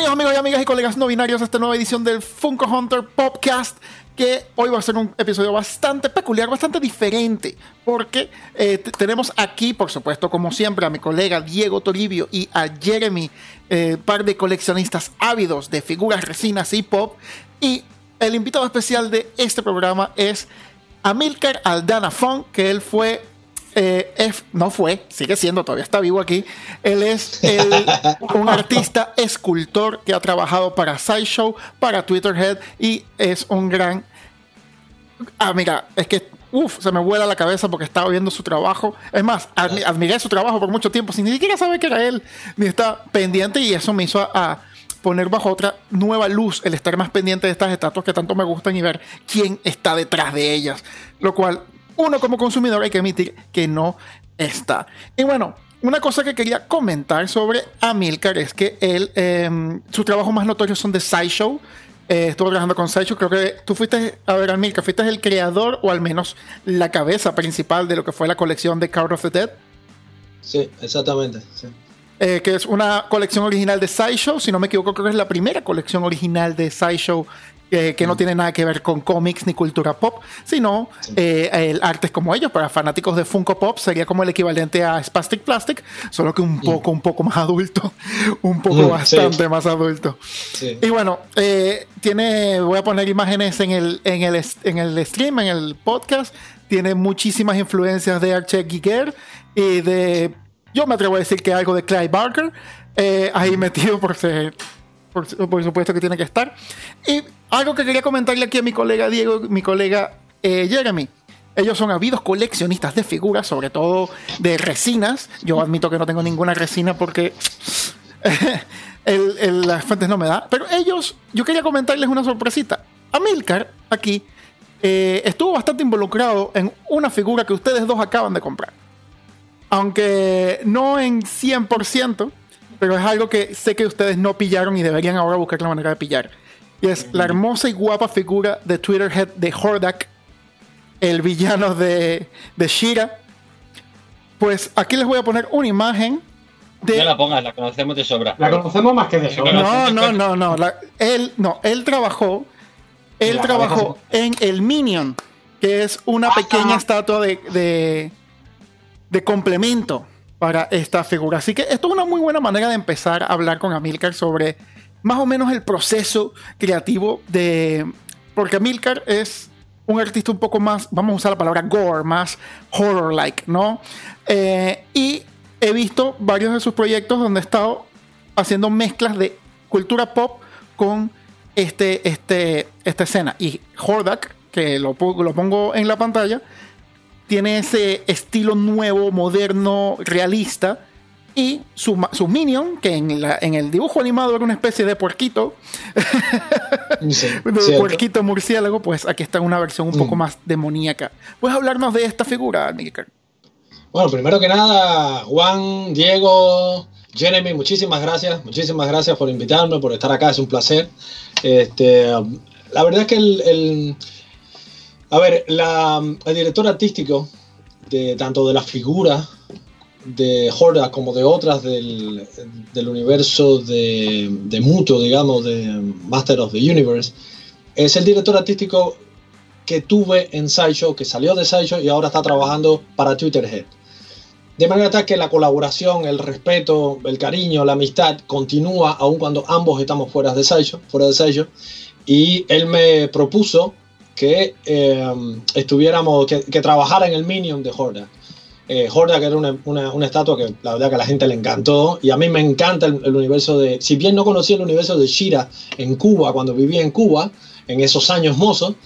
Bienvenidos amigos y amigas y colegas no binarios a esta nueva edición del Funko Hunter Podcast que hoy va a ser un episodio bastante peculiar, bastante diferente, porque eh, tenemos aquí, por supuesto, como siempre, a mi colega Diego Toribio y a Jeremy, eh, par de coleccionistas ávidos de figuras, resinas y pop, y el invitado especial de este programa es Amilcar Aldana Fon, que él fue eh, no fue, sigue siendo, todavía está vivo aquí. Él es un artista escultor que ha trabajado para SciShow, para Twitterhead y es un gran. Ah, mira, es que uf, se me vuela la cabeza porque estaba viendo su trabajo. Es más, admiré su trabajo por mucho tiempo sin ni siquiera saber que era él, ni está pendiente y eso me hizo a, poner bajo otra nueva luz el estar más pendiente de estas estatuas que tanto me gustan y ver quién está detrás de ellas. Lo cual uno como consumidor hay que admitir que no está. Y bueno, una cosa que quería comentar sobre Amilcar es que él, eh, sus trabajos más notorios son de SciShow. Eh, estuvo trabajando con SciShow. Creo que tú fuiste, a ver, Amilcar, fuiste el creador o al menos la cabeza principal de lo que fue la colección de Card of the Dead. Sí, exactamente. Eh, que es una colección original de SciShow. Si no me equivoco, creo que es la primera colección original de Que no tiene nada que ver con cómics ni cultura pop, sino eh, el arte como ellos. Para fanáticos de Funko Pop sería como el equivalente a Spastic Plastic, solo que un mm. poco, un poco más adulto, un poco mm, bastante más adulto. Y bueno, eh, tiene, voy a poner imágenes en el, en, el, en el stream, en el podcast. Tiene muchísimas influencias de Archie Giger y de, yo me atrevo a decir que algo de Clive Barker. Eh, ahí metido por ser por, supuesto que tiene que estar. Y algo que quería comentarle aquí a mi colega Diego, mi colega eh, Jeremy. Ellos son habidos coleccionistas de figuras, sobre todo de resinas. Yo admito que no tengo ninguna resina porque las fuentes no me da. Pero ellos, yo quería comentarles una sorpresita. Amilcar, aquí, eh, estuvo bastante involucrado en una figura que ustedes dos acaban de comprar. Aunque no en 100%, pero es algo que sé que ustedes no pillaron y deberían ahora buscar la manera de pillar. Y es la hermosa y guapa figura de Twitterhead de Hordak, el villano de, de Shira. Pues aquí les voy a poner una imagen de... No la pongas, la conocemos de sobra. La conocemos más que de sobra. No, no, no, no. él, no, él trabajó, él trabajó en el Minion, que es una ah. pequeña estatua de, de, de complemento para esta figura. Así que esto es una muy buena manera de empezar a hablar con Amilcar sobre más o menos el proceso creativo de... Porque Amilcar es un artista un poco más, vamos a usar la palabra gore, más horror-like, ¿no? Eh, y he visto varios de sus proyectos donde ha estado haciendo mezclas de cultura pop con este, este, esta escena. Y Hordak, que lo, lo pongo en la pantalla, tiene ese estilo nuevo, moderno, realista. Y su, su minion, que en, la, en, el dibujo animado era una especie de puerquito, de puerquito murciélago, pues aquí está una versión un poco mm. más demoníaca. ¿Puedes hablarnos de esta figura, Nicker? Bueno, primero que nada, Juan, Diego, Jeremy, muchísimas gracias, muchísimas gracias por invitarme, por estar acá, es un placer. Este, la verdad es que el a ver, el director artístico de tanto de la figura de Horda como de otras del, universo de, de Muto, digamos, de Master of the Universe, es el director artístico que tuve en Sideshow, que salió de Sideshow y ahora está trabajando para Twitterhead. De manera tal que la colaboración, el respeto, el cariño, la amistad continúa aun cuando ambos estamos fuera de Sideshow, fuera de Sideshow. Y él me propuso que eh, estuviéramos, que, trabajara en el Minion de Horda. Eh, Horda, que era una, una, estatua que la verdad que a la gente le encantó, y a mí me encanta el, el, universo de, si bien no conocía el universo de Shira en Cuba, cuando vivía en Cuba, en esos años mozos,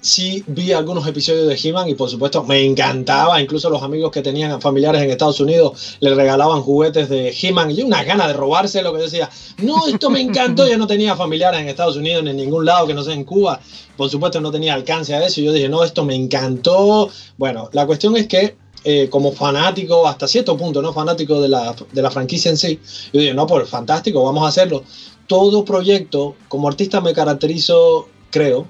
sí vi algunos episodios de He-Man y por supuesto me encantaba. Incluso los amigos que tenían familiares en Estados Unidos le regalaban juguetes de He-Man y una gana de robarse lo que decía, no, esto me encantó. Yo no tenía familiares en Estados Unidos ni en ningún lado que no sea en Cuba. Por supuesto no tenía alcance a eso. Y yo dije, no, esto me encantó. Bueno, la cuestión es que eh, como fanático, hasta cierto punto, ¿no? Fanático de la, de la franquicia en sí, yo dije, no, pues fantástico, vamos a hacerlo. Todo proyecto, como artista me caracterizo, creo,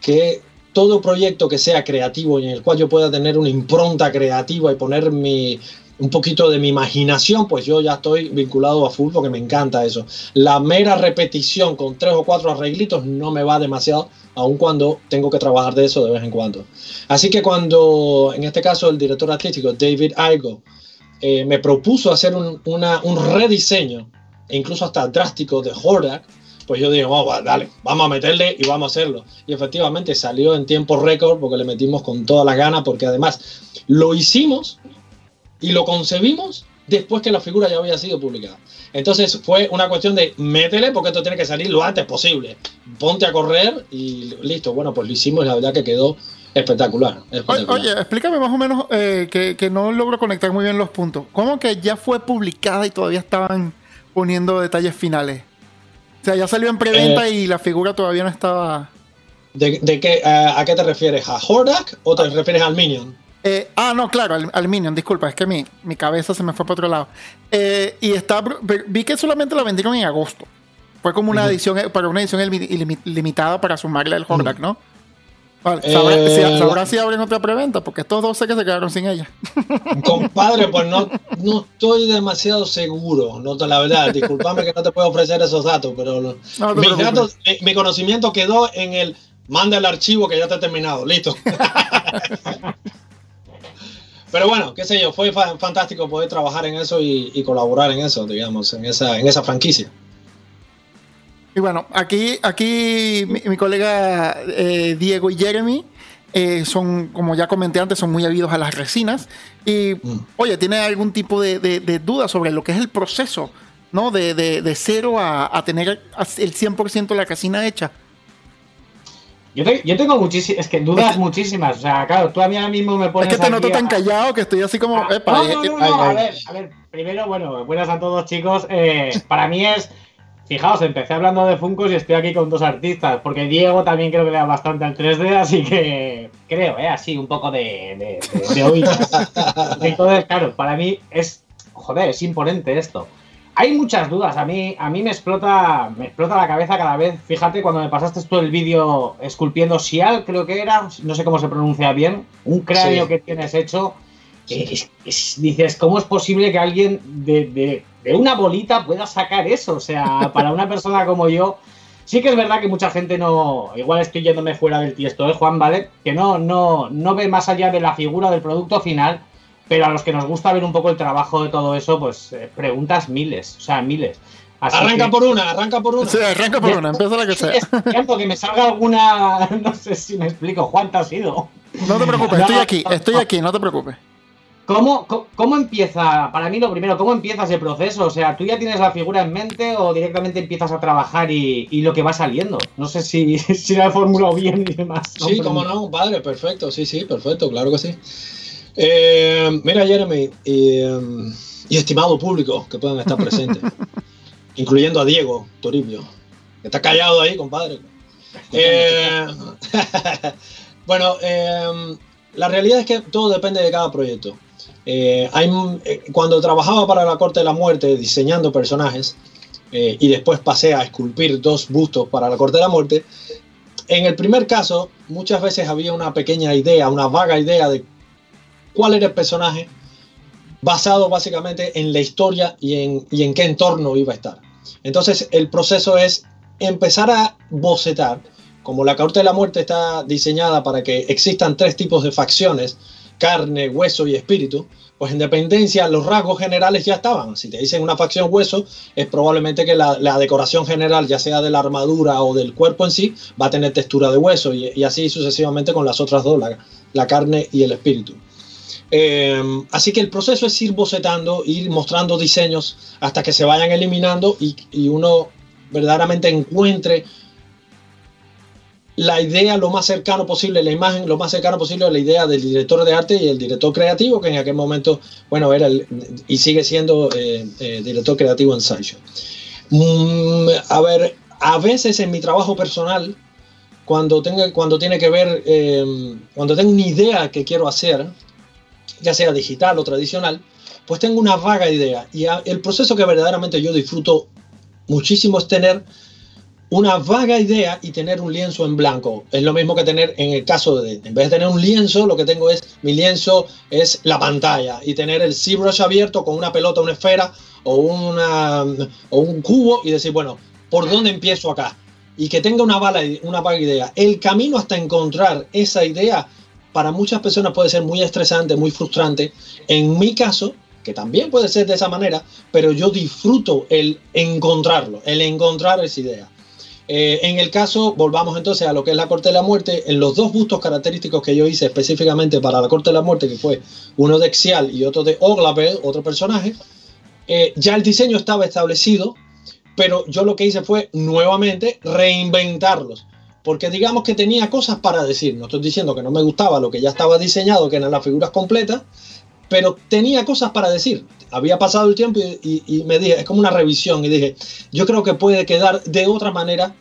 que todo proyecto que sea creativo y en el cual yo pueda tener una impronta creativa y poner mi, un poquito de mi imaginación, pues yo ya estoy vinculado a full porque me encanta eso. La mera repetición con tres o cuatro arreglitos no me va demasiado, aun cuando tengo que trabajar de eso de vez en cuando. Así que cuando, en este caso, el director artístico David Igo eh, me propuso hacer un, un rediseño, e incluso hasta drástico, de Hordak, pues yo dije, vamos, dale, vamos a meterle y vamos a hacerlo. Y efectivamente salió en tiempo récord porque le metimos con todas las ganas, porque además lo hicimos y lo concebimos después que la figura ya había sido publicada. Entonces fue una cuestión de métele porque esto tiene que salir lo antes posible. Ponte a correr y listo. Bueno, pues lo hicimos y la verdad que quedó espectacular. Oye, explícame más o menos eh, que, que, no logro conectar muy bien los puntos. ¿Cómo que ya fue publicada y todavía estaban poniendo detalles finales? O sea, ya salió en preventa eh, y la figura todavía no estaba. ¿De, qué, a, qué te refieres? ¿A Hordak o te refieres al Minion? Eh, ah, no, claro, al, Minion, disculpa, es que mi, mi cabeza se me fue para otro lado. Eh, y está, vi que solamente la vendieron en agosto. Fue como una edición, para una edición limitada para sumarle al Hordak, ¿no? Vale, eh, ¿sabrá, si, abren otra preventa? Porque estos dos sé que se quedaron sin ella. Compadre, pues no, no estoy demasiado seguro. No, la verdad, discúlpame que no te puedo ofrecer esos datos, pero mis datos, mi, conocimiento quedó en el manda el archivo que ya está terminado. Listo. pero bueno, qué sé yo, fue fantástico poder trabajar en eso y, y colaborar en eso, digamos, en esa, en esa franquicia. Y bueno, aquí, aquí mi, colega eh, Diego y Jeremy eh, son, como ya comenté antes, son muy habidos a las resinas. Y, mm. oye, ¿tiene algún tipo de, de, duda sobre lo que es el proceso, ¿no? De, de cero a, tener el 100% de la resina hecha. Yo, yo, tengo muchísimas, es que dudas muchísimas. O sea, claro, tú a mí ahora mismo me pones. Es que te noto tan callado que estoy así como. Ah, no, no, no, a ver, a ver. Primero, bueno, buenas a todos, chicos. Eh, para mí es Fijaos, empecé hablando de Funkos y estoy aquí con dos artistas, porque Diego también creo que le da bastante al 3D, así que creo, ¿eh? Así, un poco de, de, oído. Entonces, claro, para mí es, joder, es imponente esto. Hay muchas dudas, a mí, a mí me explota, me explota la cabeza cada vez. Fíjate, cuando me pasaste tú el vídeo esculpiendo Sial, creo que era, no sé cómo se pronuncia bien, un cráneo que tienes hecho. dices, ¿cómo es posible que alguien de, de una bolita pueda sacar eso. O sea, para una persona como yo, sí que es verdad que mucha gente no. Igual estoy yéndome fuera del tiesto, ¿eh, Juan? ¿Vale? Que no, no, no ve más allá de la figura del producto final. Pero a los que nos gusta ver un poco el trabajo de todo eso, pues eh, preguntas miles, o sea, miles. arranca por una, arranca por una. Sí, arranca por una, empieza la que sea. Es que me salga alguna. No sé si me explico. Juan, te has ido. No te preocupes, estoy aquí, estoy aquí, no te preocupes. ¿Cómo, ¿Cómo, empieza, para mí lo primero, cómo empieza ese proceso? O sea, ¿tú ya tienes la figura en mente o directamente empiezas a trabajar y, lo que va saliendo? No sé si, si la he formulado bien y demás. Sí, cómo no, padre, perfecto, sí, sí, perfecto, claro que sí. Eh, mira, Jeremy, y, estimado público que puedan estar presentes, incluyendo a Diego Toribio, que está callado ahí, compadre. Eh, bueno, eh, la realidad es que todo depende de cada proyecto. Eh, hay, cuando trabajaba para la Corte de la Muerte diseñando personajes y después pasé a esculpir dos bustos para la Corte de la Muerte, en el primer caso muchas veces había una pequeña idea, una vaga idea de cuál era el personaje basado básicamente en la historia y en, y en qué entorno iba a estar. Entonces el proceso es empezar a bocetar, como la Corte de la Muerte está diseñada para que existan tres tipos de facciones, carne, hueso y espíritu, pues en dependencia los rasgos generales ya estaban. Si te dicen una facción hueso, es probablemente que la, decoración general, ya sea de la armadura o del cuerpo en sí, va a tener textura de hueso y, así sucesivamente con las otras dos, la, carne y el espíritu. Eh, así que el proceso es ir bocetando, ir mostrando diseños hasta que se vayan eliminando y, uno verdaderamente encuentre la idea lo más cercano posible, la imagen lo más cercano posible a la idea del director de arte y el director creativo, que en aquel momento, bueno, era y sigue siendo eh, eh, director creativo en Sideshow. Mm, a ver, a veces en mi trabajo personal, cuando, tenga, cuando tiene que ver, eh, cuando tengo una idea que quiero hacer, ya sea digital o tradicional, pues tengo una vaga idea. Y el proceso que verdaderamente yo disfruto muchísimo es tener una vaga idea y tener un lienzo en blanco. Es lo mismo que tener, en el caso de, en vez de tener un lienzo, lo que tengo es, mi lienzo es la pantalla y tener el ZBrush abierto con una pelota, una esfera o, una, o un cubo y decir, bueno, ¿por dónde empiezo acá? Y que tenga una, bala, una vaga idea. El camino hasta encontrar esa idea para muchas personas puede ser muy estresante, muy frustrante. En mi caso, que también puede ser de esa manera, pero yo disfruto el encontrarlo, el encontrar esa idea. Eh, en el caso, volvamos entonces a lo que es la Corte de la Muerte, en los dos bustos característicos que yo hice específicamente para la Corte de la Muerte, que fue uno de Exial y otro de Oglabel, otro personaje, eh, ya el diseño estaba establecido, pero yo lo que hice fue nuevamente reinventarlos. Porque digamos que tenía cosas para decir. No estoy diciendo que no me gustaba lo que ya estaba diseñado, que eran las figuras completas, pero tenía cosas para decir. Había pasado el tiempo y, me dije, es como una revisión, y dije, yo creo que puede quedar de otra manera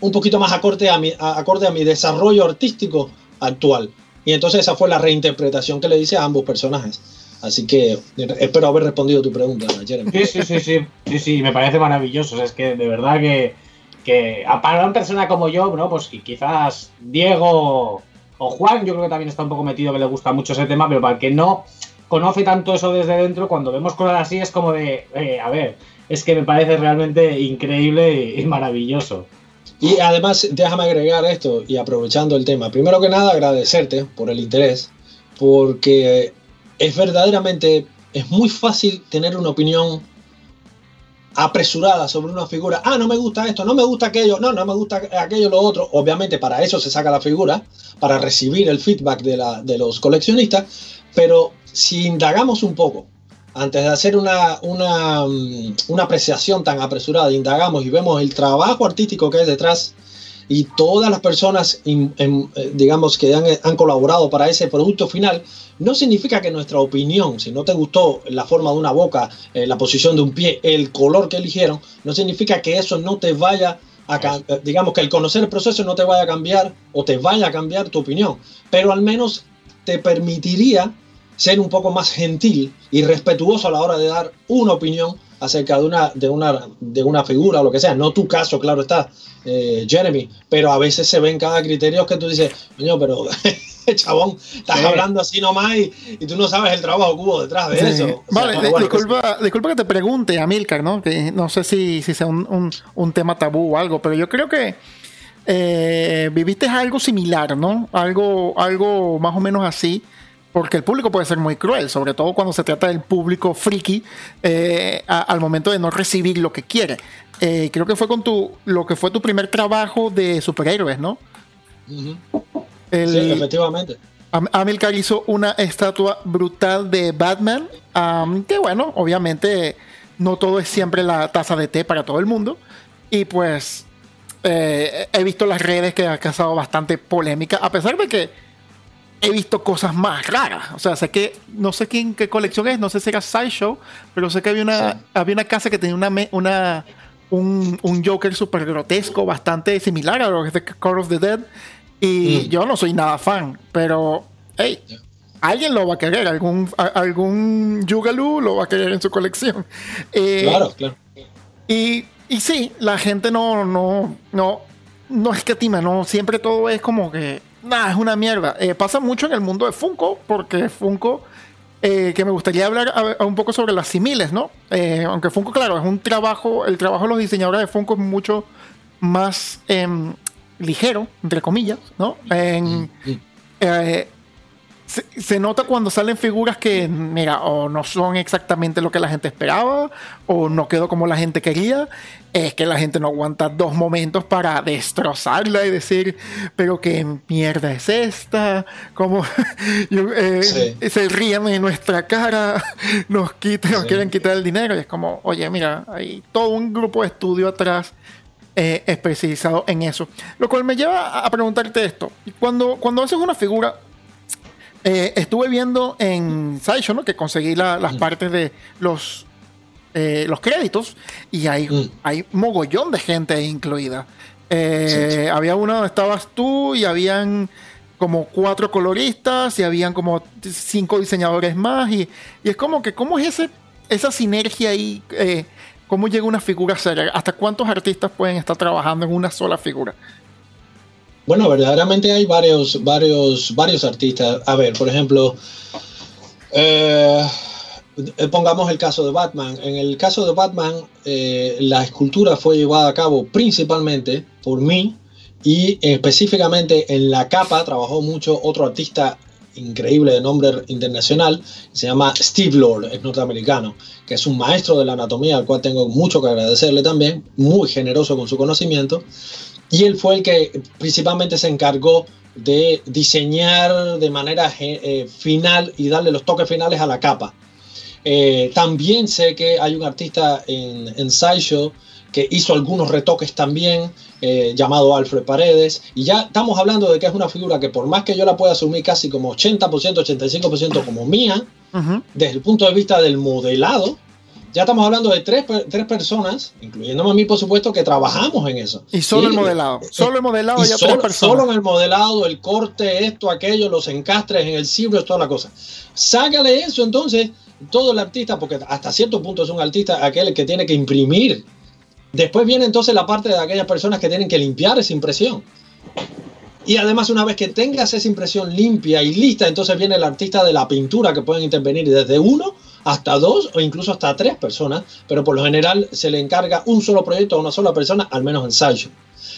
un poquito más acorde a mi, acorde a mi desarrollo artístico actual. Y entonces esa fue la reinterpretación que le hice a ambos personajes. Así que espero haber respondido tu pregunta, Jeremy. Sí, sí, sí, sí, sí, sí, me parece maravilloso. es que de verdad que, que para una persona como yo, ¿no? Pues quizás Diego o Juan, yo creo que también está un poco metido que le gusta mucho ese tema, pero para el que no conoce tanto eso desde dentro, cuando vemos cosas así es como de, eh, a ver, es que me parece realmente increíble y, maravilloso. Y además, déjame agregar esto y aprovechando el tema. Primero que nada, agradecerte por el interés, porque es verdaderamente, es muy fácil tener una opinión apresurada sobre una figura. Ah, no me gusta esto, no me gusta aquello, no, no me gusta aquello, lo otro. Obviamente para eso se saca la figura, para recibir el feedback de, la, de los coleccionistas. Pero si indagamos un poco, antes de hacer una, una, mm, una apreciación tan apresurada, indagamos y vemos el trabajo artístico que hay detrás y todas las personas, eh, digamos, que han, han, colaborado para ese producto final, no significa que nuestra opinión, si no te gustó la forma de una boca, eh, la posición de un pie, el color que eligieron, no significa que eso no te vaya a, eh, digamos, que el conocer el proceso no te vaya a cambiar o te vaya a cambiar tu opinión, pero al menos te permitiría ser un poco más gentil y respetuoso a la hora de dar una opinión acerca de una, de una, de una figura o lo que sea. No tu caso, claro está, eh, Jeremy, pero a veces se ven cada criterio que tú dices, coño, pero chabón, estás hablando así nomás y, tú no sabes el trabajo que hubo detrás de eso. vale, disculpa, disculpa que te pregunte, Amilcar, ¿no? Que no sé si, si sea un, un, tema tabú o algo, pero yo creo que eh, viviste algo similar, ¿no? Algo, algo más o menos así porque el público puede ser muy cruel, sobre todo cuando se trata del público friki eh, al momento de no recibir lo que quiere. Eh, creo que fue con tu lo que fue tu primer trabajo de superhéroes, ¿no? sí, efectivamente. Amilcar hizo una estatua brutal de Batman, que bueno, obviamente no todo es siempre la taza de té para todo el mundo. Y pues eh, he visto las redes que ha causado bastante polémica, a pesar de que he visto cosas más raras. O sea, sé que, no sé quién, qué colección es, no sé si era Sideshow, pero sé que había una, había una casa que tenía una, una un, un Joker súper grotesco, bastante similar a lo que es de Call of the Dead. Y mm. yo no soy nada fan, pero, hey, alguien lo va a querer, algún, algún Yugalu lo va a querer en su colección. Eh, claro, claro. Y, y sí, la gente no, no, no, no escatima, no, siempre todo es como que Nah, es una mierda. Eh, pasa mucho en el mundo de Funko, porque Funko, eh, que me gustaría hablar un poco sobre las similes, ¿no? Eh, aunque Funko, claro, es un trabajo, el trabajo de los diseñadores de Funko es mucho más em, ligero, entre comillas, ¿no? En, se, nota cuando salen figuras que, mira, o no son exactamente lo que la gente esperaba, o no quedó como la gente quería. Es que la gente no aguanta dos momentos para destrozarla y decir, pero qué mierda es esta, como eh, se ríen en nuestra cara, nos quitan, nos quieren quitar el dinero. Y es como, oye, mira, hay todo un grupo de estudio atrás eh, especializado en eso. Lo cual me lleva a preguntarte esto. Cuando, cuando haces una figura, eh, estuve viendo en Sideshow, ¿no? Que conseguí las mm. partes de los, eh, los créditos y hay, mm. hay mogollón de gente incluida. Eh, había uno donde estabas tú y habían como cuatro coloristas y habían como cinco diseñadores más y, es como que, ¿cómo es ese, esa sinergia ahí ¿Cómo llega una figura seria? ¿Hasta cuántos artistas pueden estar trabajando en una sola figura? Bueno, verdaderamente hay varios, varios, varios artistas. A ver, por ejemplo, eh, pongamos el caso de Batman. En el caso de Batman, eh, la escultura fue llevada a cabo principalmente por mí y específicamente en la capa trabajó mucho otro artista increíble de nombre internacional, se llama Steve Lord, es norteamericano, que es un maestro de la anatomía, al cual tengo mucho que agradecerle también, muy generoso con su conocimiento, y él fue el que principalmente se encargó de diseñar de manera eh, final y darle los toques finales a la capa. Eh, también sé que hay un artista en, en Sideshow que hizo algunos retoques también, eh, llamado Alfred Paredes, y ya estamos hablando de que es una figura que por más que yo la pueda asumir casi como 80%, 85% como mía, desde el punto de vista del modelado, ya estamos hablando de tres, tres, personas, incluyéndome a mí, por supuesto, que trabajamos en eso. Y solo el modelado. Solo el modelado ya solo, tres Solo en el modelado, el corte, esto, aquello, los encastres en el es toda la cosa. Sácale eso, entonces, todo el artista, porque hasta cierto punto es un artista aquel que tiene que imprimir Después viene entonces la parte de aquellas personas que tienen que limpiar esa impresión. Y además una vez que tengas esa impresión limpia y lista, entonces viene el artista de la pintura que pueden intervenir desde uno hasta dos o incluso hasta tres personas, pero por lo general se le encarga un solo proyecto a una sola persona, al menos ensayo.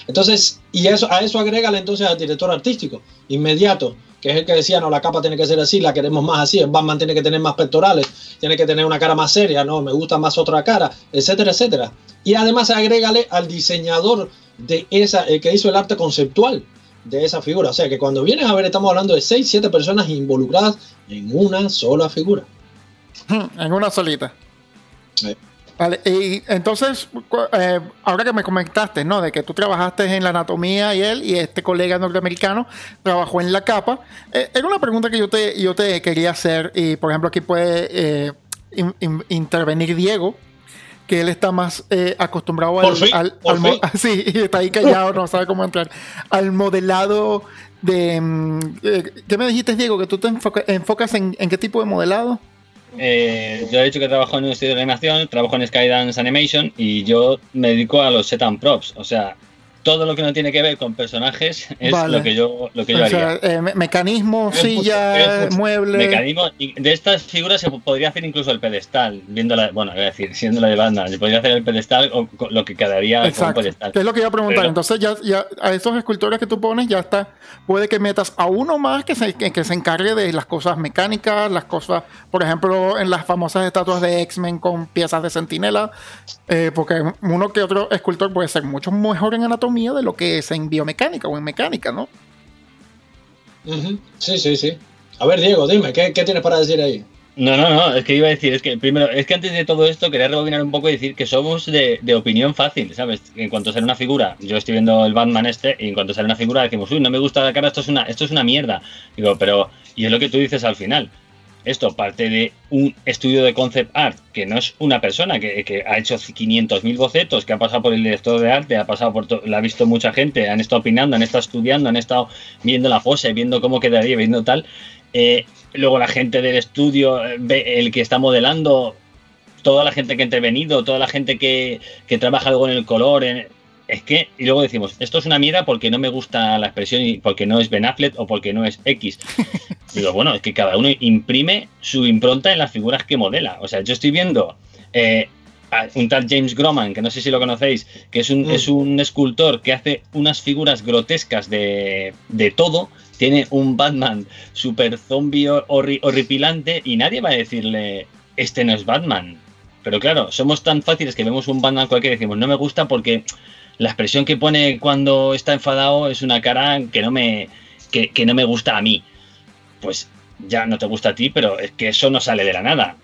Entonces, y eso, a eso agrégale entonces al director artístico, inmediato, que es el que decía, no, la capa tiene que ser así, la queremos más así, el Batman tiene que tener más pectorales, tiene que tener una cara más seria, no, me gusta más otra cara, etcétera, etcétera. Y además agrégale al diseñador de esa, el que hizo el arte conceptual de esa figura. O sea que cuando vienes a ver, estamos hablando de 6, 7 personas involucradas en una sola figura. En una solita. Vale, y entonces, eh, ahora que me comentaste, ¿no? De que tú trabajaste en la anatomía y él y este colega norteamericano trabajó en la capa. Eh, era una pregunta que yo te, yo te quería hacer y, por ejemplo, aquí puede eh, intervenir Diego, que él está más eh, acostumbrado al, sí, está ahí callado, no sabe cómo entrar, al modelado de... Mm, ¿Qué me dijiste, Diego? Que tú te enfocas en, en, qué tipo de modelado? Eh, yo he dicho que trabajo en un estudio de animación, trabajo en Skydance Animation y yo me dedico a los set and props, o sea, todo lo que no tiene que ver con personajes es lo que yo, lo que yo haría. Eh, mecanismos, sillas, muebles. Mecanismos. De estas figuras se podría hacer incluso el pedestal, viéndola, bueno, voy a decir, siendo la de banda, se podría hacer el pedestal o lo que quedaría Exacto. como pedestal. es lo que iba a preguntar. Entonces, ya, ya a esos escultores que tú pones, ya está. Puede que metas a uno más que se, que se encargue de las cosas mecánicas, las cosas, por ejemplo, en las famosas estatuas de X-Men con piezas de sentinela, eh, porque uno que otro escultor puede ser mucho mejor en anatomía de lo que es en biomecánica o en mecánica, ¿no? Sí, sí, sí. A ver, Diego, dime, ¿qué, tienes para decir ahí? No, no, no, es que iba a decir, es que primero, es que antes de todo esto quería rebobinar un poco y decir que somos de, opinión fácil, ¿sabes? En cuanto sale una figura, yo estoy viendo el Batman este, y en cuanto sale una figura decimos, uy, no me gusta la cara, esto es una, esto es una mierda. Digo, pero, y es lo que tú dices al final, esto parte de un estudio de concept art, que no es una persona que, ha hecho 500.000 bocetos, que ha pasado por el director de arte, ha pasado por la ha visto mucha gente, han estado opinando, han estado estudiando, han estado viendo la fosa, viendo cómo quedaría, viendo tal. Eh, luego la gente del estudio, eh, el que está modelando, toda la gente que ha intervenido, toda la gente que, que trabaja luego en el color, en, es que, y luego decimos, esto es una mierda porque no me gusta la expresión y porque no es Ben Affleck o porque no es X. Digo, bueno, es que cada uno imprime su impronta en las figuras que modela. O sea, yo estoy viendo eh, a un tal James Groman, que no sé si lo conocéis, que es un, mm. es un escultor que hace unas figuras grotescas de, de todo. Tiene un Batman super zombie horripilante y nadie va a decirle, este no es Batman. Pero claro, somos tan fáciles que vemos un Batman cualquiera y decimos, no me gusta porque la expresión que pone cuando está enfadado es una cara que no me, que, no me gusta a mí. Pues ya no te gusta a ti, pero es que eso no sale de la nada.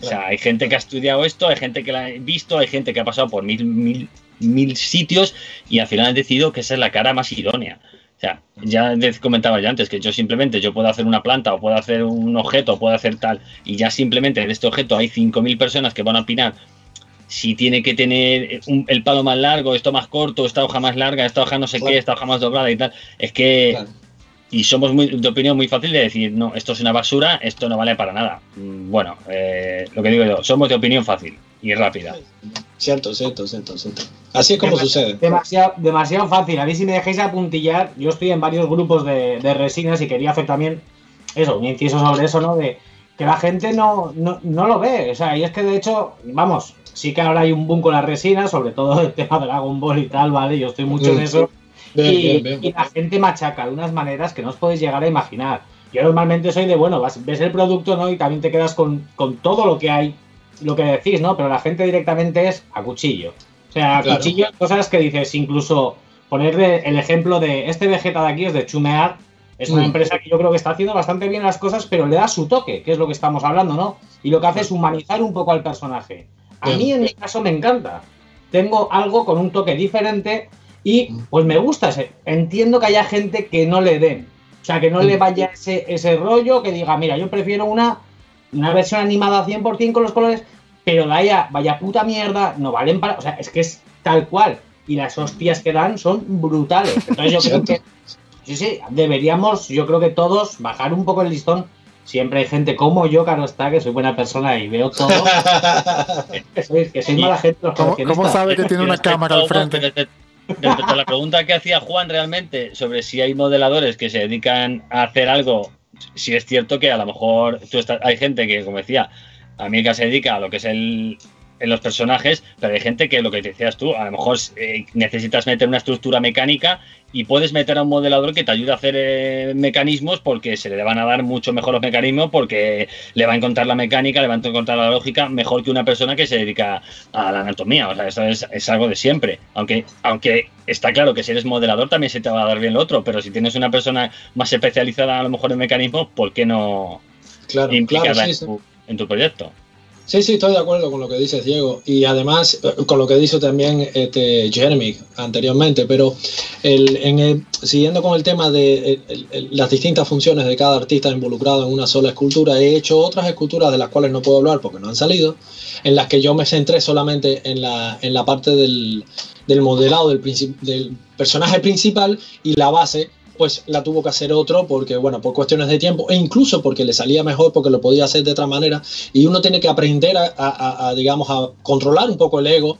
O sea, hay gente que ha estudiado esto, hay gente que la ha visto, hay gente que ha pasado por mil, mil, mil sitios y al final han decidido que esa es la cara más idónea. O sea, ya comentaba ya antes que yo simplemente yo puedo hacer una planta o puedo hacer un objeto o puedo hacer tal y ya simplemente en este objeto hay 5.000 personas que van a opinar si tiene que tener el palo más largo, esto más corto, esta hoja más larga, esta hoja no sé qué, esta hoja más doblada y tal. Es que. Y somos muy, de opinión muy fácil de decir, no, esto es una basura, esto no vale para nada. Mm, bueno, eh, lo que digo yo, somos de opinión fácil y rápida. Cierto, cierto, cierto, cierto. Así es como sucede. Demasiado, demasiado fácil. A mí si me dejáis apuntillar, yo estoy en varios grupos de, de resinas y quería hacer también eso, un inciso sobre eso, ¿no? De que la gente no, no, no, lo ve. O sea, y es que de hecho, vamos, sí que ahora hay un boom con las resinas, sobre todo el tema Dragon Ball y tal, ¿vale? Yo estoy mucho en eso. Bien, y, bien, bien. y la gente machaca de unas maneras que no os podéis llegar a imaginar. Yo normalmente soy de, bueno, vas, ves el producto, ¿no? Y también te quedas con, con todo lo que hay, lo que decís, ¿no? Pero la gente directamente es a cuchillo. O sea, a Claro. cuchillo, cosas que dices, incluso ponerle el ejemplo de este Vegeta de aquí es de Chumear. Es una Mm. empresa que yo creo que está haciendo bastante bien las cosas, pero le da su toque, que es lo que estamos hablando, ¿no? Y lo que hace es humanizar un poco al personaje. A mí, en mi caso, me encanta. Tengo algo con un toque diferente y pues me gusta. ese- Entiendo que haya gente que no le den. O sea, que no le vaya ese, ese rollo, que diga, mira, yo prefiero una, una versión animada 100% con los colores, pero vaya, vaya puta mierda, no valen para... O sea, es que es tal cual. Y las hostias que dan son brutales. Entonces yo creo que... Sí, sí, deberíamos, yo creo que todos, bajar un poco el listón. Siempre hay gente como yo, claro está, que soy buena persona y veo todo. que soy, que soy Y- mala gente los ¿Cómo, cómo sabe que tiene una cámara al frente? Respecto, respecto a la pregunta que hacía Juan realmente sobre si hay modeladores que se dedican a hacer algo, si es cierto que a lo mejor tú estás- hay gente que, como decía, a mí que se dedica a lo que es el en los personajes, pero hay gente que lo que te decías tú, a lo mejor eh, necesitas meter una estructura mecánica y puedes meter a un modelador que te ayude a hacer eh, mecanismos porque se le van a dar mucho mejor los mecanismos porque le va a encontrar la mecánica, le va a encontrar la lógica mejor que una persona que se dedica a la anatomía. O sea, eso es, es algo de siempre. Aunque, aunque está claro que si eres modelador también se te va a dar bien lo otro, pero si tienes una persona más especializada a lo mejor en mecanismos, ¿por qué no Claro, implicarla claro, sí, en, sí. tu, en tu proyecto? Sí, sí, estoy de acuerdo con lo que dices, Diego. Y además, eh, con lo que dice también este, Jeremy anteriormente, pero el, en el- siguiendo con el tema de las distintas funciones de cada artista involucrado en una sola escultura, he hecho otras esculturas de las cuales no puedo hablar porque no han salido, en las que yo me centré solamente en la, en la parte del, del modelado del, del personaje principal y la base pues la tuvo que hacer otro porque, bueno, por cuestiones de tiempo e incluso porque le salía mejor porque lo podía hacer de otra manera. Y uno tiene que aprender a, a- a- digamos, a controlar un poco el ego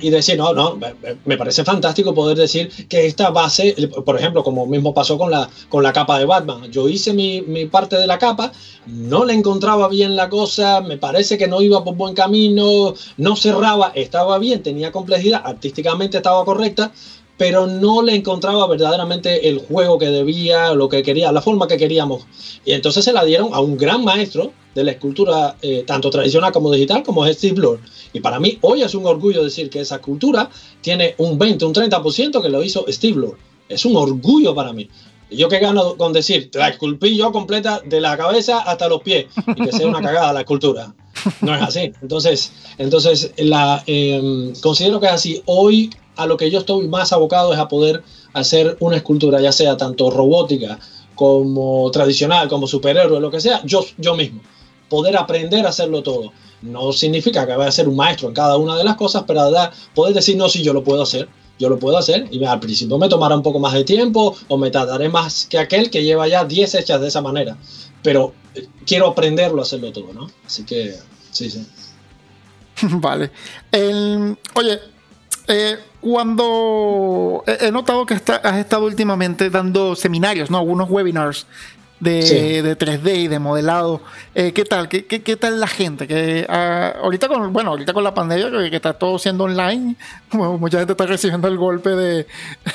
y decir, no, no, me- me parece fantástico poder decir que esta base, por ejemplo, como mismo pasó con la, con la capa de Batman, yo hice mi, mi parte de la capa, no le encontraba bien la cosa, me parece que no iba por buen camino, no cerraba, estaba bien, tenía complejidad, artísticamente estaba correcta, pero no le encontraba verdaderamente el juego que debía, lo que quería, la forma que queríamos. Y entonces se la dieron a un gran maestro de la escultura, eh, tanto tradicional como digital, como es Steve Lord. Y para mí hoy es un orgullo decir que esa escultura tiene un 20, un 30% que lo hizo Steve Lord. Es un orgullo para mí. Yo que gano con decir, la esculpí yo completa de la cabeza hasta los pies y que sea una cagada la escultura. No es así. Entonces, entonces la, eh, considero que es así. Hoy a lo que yo estoy más abocado es a poder hacer una escultura, ya sea tanto robótica como tradicional, como superhéroe, lo que sea, yo, yo mismo. Poder aprender a hacerlo todo. No significa que vaya a ser un maestro en cada una de las cosas, pero poder decir, no, si yo lo puedo hacer, yo lo puedo hacer. Y al principio me tomará un poco más de tiempo o me tardaré más que aquel que lleva ya 10 hechas de esa manera. Pero eh, quiero aprenderlo a hacerlo todo, ¿no? Así que, sí, sí. vale. El- oye, eh, cuando he he notado que está- has estado últimamente dando seminarios, ¿no? Algunos webinars de, Sí. de 3D y de modelado. Eh, ¿Qué tal? ¿Qué, qué, qué tal la gente? Que ah, ahorita con, bueno, ahorita con la pandemia que, que está todo siendo online, como mucha gente está recibiendo el golpe de,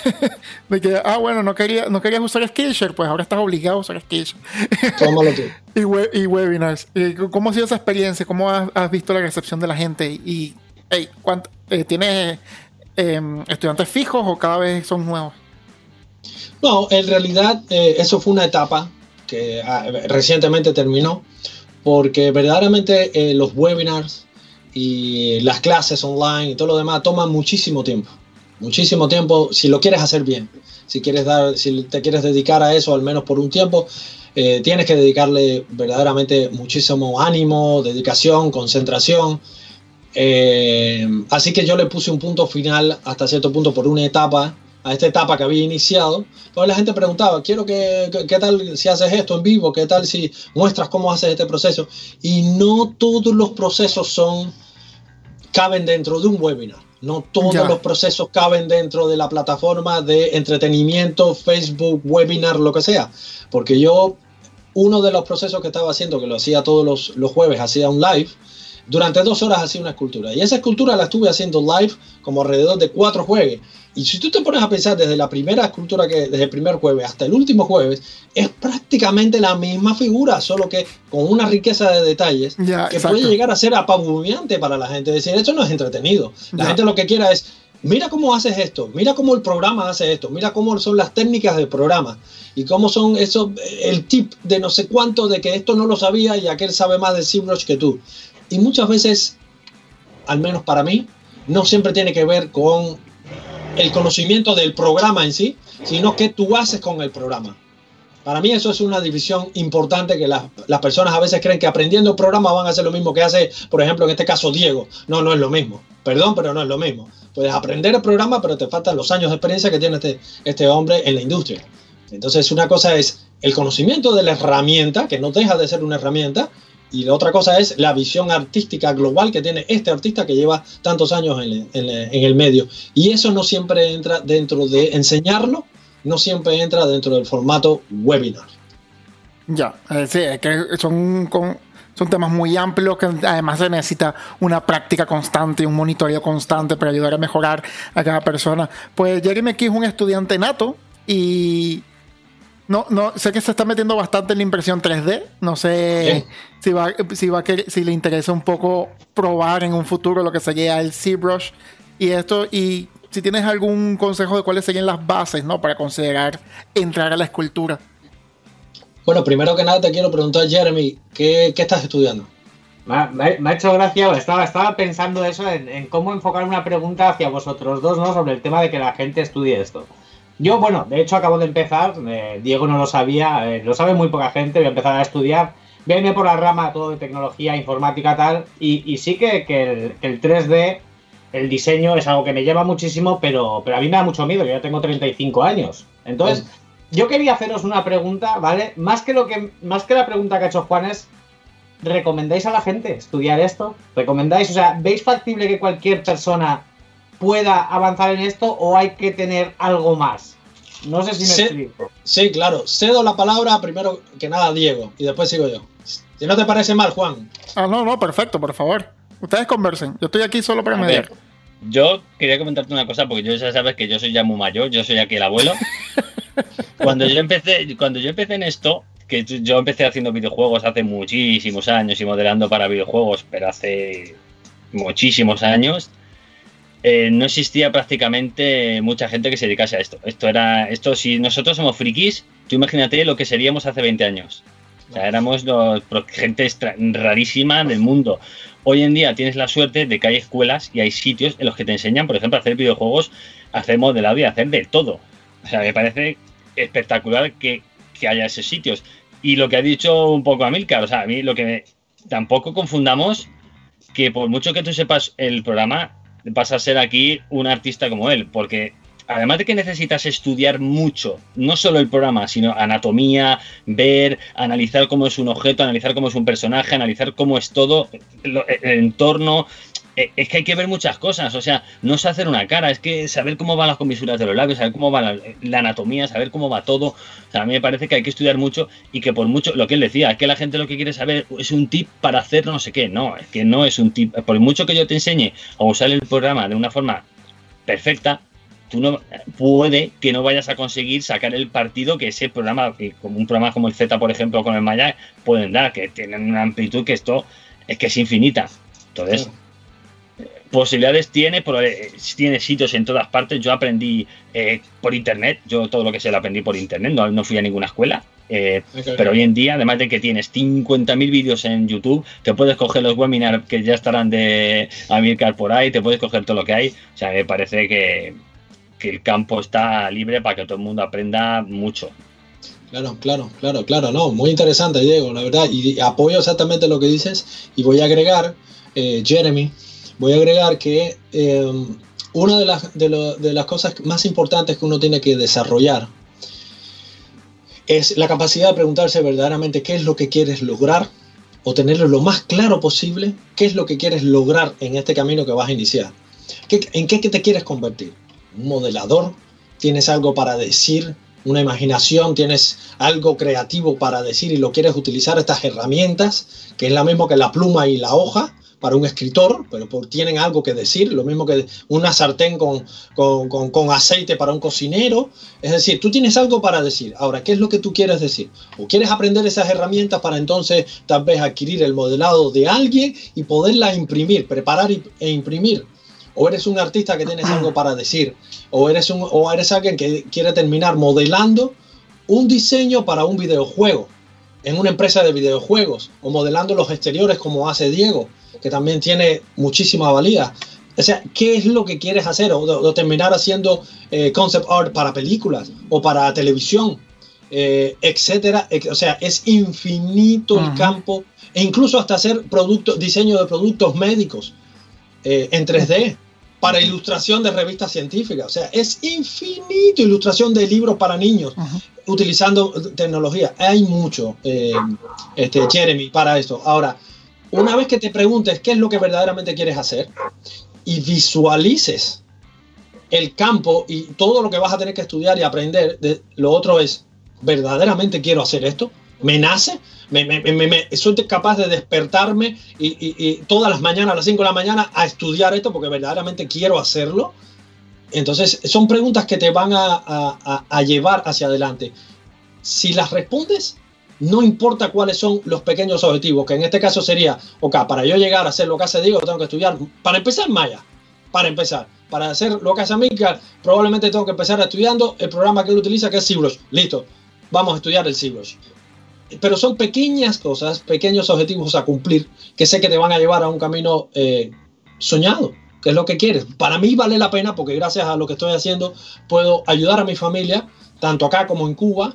de que, ah, bueno, no quería, no querías usar Skillshare, pues ahora estás obligado a usar Skillshare. Tómalo tú. Y, we- y webinars. Eh, ¿Cómo ha sido esa experiencia? ¿Cómo has, has visto la recepción de la gente? Y, hey, ¿cuánto- eh, ¿tienes eh, estudiantes fijos o cada vez son nuevos? No, en realidad eh, eso fue una etapa que ah, recientemente terminó, porque verdaderamente eh, los webinars y las clases online y todo lo demás toman muchísimo tiempo. Muchísimo tiempo si lo quieres hacer bien. Si quieres dar, si te quieres dedicar a eso al menos por un tiempo, tienes que dedicarle verdaderamente muchísimo ánimo, dedicación, concentración. Eh, así que yo le puse un punto final hasta cierto punto por una etapa, a esta etapa que había iniciado. Pues la gente preguntaba, quiero que, qué tal si haces esto en vivo, qué tal si muestras cómo haces este proceso. Y no todos los procesos son caben dentro de un webinar. No todos los procesos caben dentro de la plataforma de entretenimiento, Facebook, webinar, lo que sea. Porque yo, uno de los procesos que estaba haciendo, que lo hacía todos los, los jueves, hacía un live, durante dos horas hacía una escultura. Y esa escultura la estuve haciendo live como alrededor de cuatro jueves. Y si tú te pones a pensar desde la primera escultura que, desde el primer jueves hasta el último jueves, es prácticamente la misma figura, solo que con una riqueza de detalles que puede llegar a ser apabullante para la gente. Es decir, esto no es entretenido. La gente lo que quiera es, mira cómo haces esto, mira cómo el programa hace esto, mira cómo son las técnicas del programa y cómo son eso, el tip de no sé cuánto de que esto no lo sabía y aquel sabe más de ZBrush que tú. Y muchas veces, al menos para mí, no siempre tiene que ver con el conocimiento del programa en sí, sino qué tú haces con el programa. Para mí eso es una división importante que las personas a veces creen que aprendiendo el programa van a hacer lo mismo que hace, por ejemplo, en este caso Diego. No, no es lo mismo. Perdón, pero no es lo mismo. Puedes aprender el programa, pero te faltan los años de experiencia que tiene este, este hombre en la industria. Entonces, una cosa es el conocimiento de la herramienta, que no deja de ser una herramienta, y la otra cosa es la visión artística global que tiene este artista que lleva tantos años en, el medio. Y eso no siempre entra dentro de enseñarlo, no siempre entra dentro del formato webinar. Ya, eh, sí, es que son, son temas muy amplios que además se necesita una práctica constante y un monitoreo constante para ayudar a mejorar a cada persona. Pues Jeremy aquí es un estudiante nato y no, no, sé que se está metiendo bastante en la impresión 3D. No sé si va, si va a si le interesa un poco probar en un futuro lo que sería el ZBrush y esto. Y si tienes algún consejo de cuáles serían las bases, ¿no? Para considerar entrar a la escultura. Bueno, primero que nada te quiero preguntar, Jeremy, ¿qué, estás estudiando? Me ha, hecho gracia, estaba, estaba pensando eso en, en, cómo enfocar una pregunta hacia vosotros dos, ¿no? Sobre el tema de que la gente estudie esto. Yo, bueno, de hecho acabo de empezar, eh, Diego no lo sabía, eh, lo sabe muy poca gente, voy a empezar a estudiar. Viene por la rama todo de tecnología, informática, tal, y, sí que, el, 3D, el diseño es algo que me lleva muchísimo, pero, pero a mí me da mucho miedo, yo ya tengo 35 años. Entonces, yo quería haceros una pregunta, ¿vale? Más que, lo que, más que la pregunta que ha hecho Juan es, ¿recomendáis a la gente estudiar esto? ¿Recomendáis? O sea, ¿veis factible que cualquier persona pueda avanzar en esto o hay que tener algo más? No sé si me explico. Sí, claro. Cedo la palabra primero que nada a Diego y después sigo yo. Si no te parece mal, Juan. Ah, no, no, perfecto, por favor. Ustedes conversen. Yo estoy aquí solo para mediar. Yo quería comentarte una cosa porque yo ya sabes que yo soy ya muy mayor, yo soy aquí el abuelo. cuando yo empecé, cuando yo empecé en esto, que yo empecé haciendo videojuegos hace muchísimos años y modelando para videojuegos, pero hace muchísimos años, eh, no existía prácticamente mucha gente que se dedicase a esto. Esto era, esto si nosotros somos frikis, tú imagínate lo que seríamos hace 20 años. O sea, éramos los, gente rarísima del mundo. Hoy en día tienes la suerte de que hay escuelas y hay sitios en los que te enseñan, por ejemplo, a hacer videojuegos, hacer modelado y hacer de todo. O sea, me parece espectacular que, que haya esos sitios. Y lo que ha dicho un poco Amilcar, o sea, a mí lo que tampoco confundamos que por mucho que tú sepas el programa, vas a ser aquí un artista como él, porque además de que necesitas estudiar mucho, no solo el programa, sino anatomía, ver, analizar cómo es un objeto, analizar cómo es un personaje, analizar cómo es todo, el entorno, es que hay que ver muchas cosas, o sea, no es hacer una cara, es que saber cómo van las comisuras de los labios, saber cómo va la, anatomía, saber cómo va todo. O sea, a mí me parece que hay que estudiar mucho y que por mucho, lo que él decía, es que la gente lo que quiere saber es un tip para hacer no sé qué. No, es que no es un tip. Por mucho que yo te enseñe a usar el programa de una forma perfecta, tú no puede que no vayas a conseguir sacar el partido que ese programa, como un programa como el Z, por ejemplo, con el Maya, pueden dar, que tienen una amplitud que esto es que es infinita. Entonces, posibilidades tiene, eh, tiene sitios en todas partes. Yo aprendí eh, por internet, yo todo lo que sé lo aprendí por internet, no, no fui a ninguna escuela. Eh, pero hoy en día, además de que tienes 50.000 vídeos en YouTube, te puedes coger los webinars que ya estarán de Amilcar por ahí, te puedes coger todo lo que hay. O sea, me parece que, que el campo está libre para que todo el mundo aprenda mucho. Claro, claro, claro, claro, no, muy interesante, Diego, la verdad, y apoyo exactamente lo que dices, y voy a agregar, Jeremy, voy a agregar que em, una de las, de, las cosas más importantes que uno tiene que desarrollar es la capacidad de preguntarse verdaderamente qué es lo que quieres lograr o tenerlo lo más claro posible qué es lo que quieres lograr en este camino que vas a iniciar. ¿En qué te quieres convertir? ¿Un modelador? ¿Tienes algo para decir? ¿Una imaginación? ¿Tienes algo creativo para decir y lo quieres utilizar estas herramientas, que es la mismo que la pluma y la hoja? Para un escritor, pero tienen algo que decir, lo mismo que una sartén con, con, aceite para un cocinero. Es decir, tú tienes algo para decir. Ahora, ¿qué es lo que tú quieres decir? ¿O quieres aprender esas herramientas para entonces tal vez adquirir el modelado de alguien y poderla imprimir, preparar e imprimir? o eres un artista que tienes algo para decir, o eres, un, o eres alguien que quiere terminar modelando un diseño para un videojuego en una empresa de videojuegos, o modelando los exteriores como hace Diego, que también tiene muchísima valía. O sea, ¿qué es lo que quieres hacer? O, terminar haciendo eh, concept art para películas o para televisión, eh, etcétera. O sea, es infinito el campo e incluso hasta hacer productos, diseño de productos médicos eh, en 3D para ilustración de revistas científicas. O sea, es infinito ilustración de libros para niños utilizando tecnología. Hay mucho, este, Jeremy, para esto. Ahora, una vez que te preguntes qué es lo que verdaderamente quieres hacer y visualices el campo y todo lo que vas a tener que estudiar y aprender, de, lo otro es, ¿verdaderamente quiero hacer esto? ¿Me nace? ¿Me, soy capaz de despertarme y, todas las mañanas, a las 5 de la mañana, a estudiar esto porque verdaderamente quiero hacerlo? Entonces, son preguntas que te van a llevar hacia adelante. Si las respondes, no importa cuáles son los pequeños objetivos, que en este caso sería, ok, para yo llegar a hacer lo que hace Diego, tengo que estudiar, para empezar Maya, para empezar, para hacer lo que hace Amílcar, probablemente tengo que empezar estudiando el programa que él utiliza, que es ZBrush. Listo, vamos a estudiar el ZBrush. Pero son pequeñas cosas, pequeños objetivos a cumplir, que sé que te van a llevar a un camino eh, soñado, que es lo que quieres. Para mí vale la pena porque gracias a lo que estoy haciendo puedo ayudar a mi familia, tanto acá como en Cuba,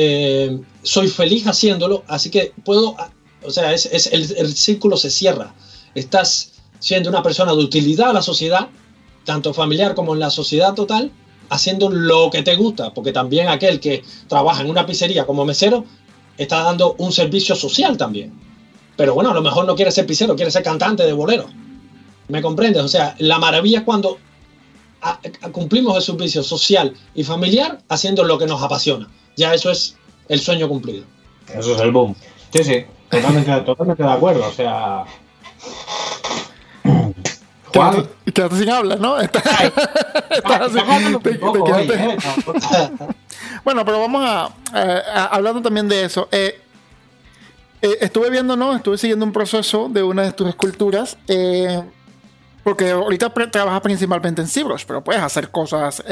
eh, soy feliz haciéndolo, así que puedo, o sea, es, el, círculo se cierra. Estás siendo una persona de utilidad a la sociedad, tanto familiar como en la sociedad total, haciendo lo que te gusta, porque también aquel que trabaja en una pizzería como mesero está dando un servicio social también. Pero bueno, a lo mejor no quiere ser pizzero, quiere ser cantante de bolero. ¿Me comprendes? O sea, la maravilla es cuando cumplimos el servicio social y familiar haciendo lo que nos apasiona ya eso es el sueño cumplido. Eso es el boom. Sí, sí, totalmente, totalmente de acuerdo. O sea. Quédate, sin habla, ¿no? Estás, así, bueno, pero vamos a, hablando también de eso. Eh, eh, estuve viendo, ¿no? Estuve siguiendo un proceso de una de tus esculturas. Eh, porque ahorita trabajas principalmente en Cibros, pero puedes hacer cosas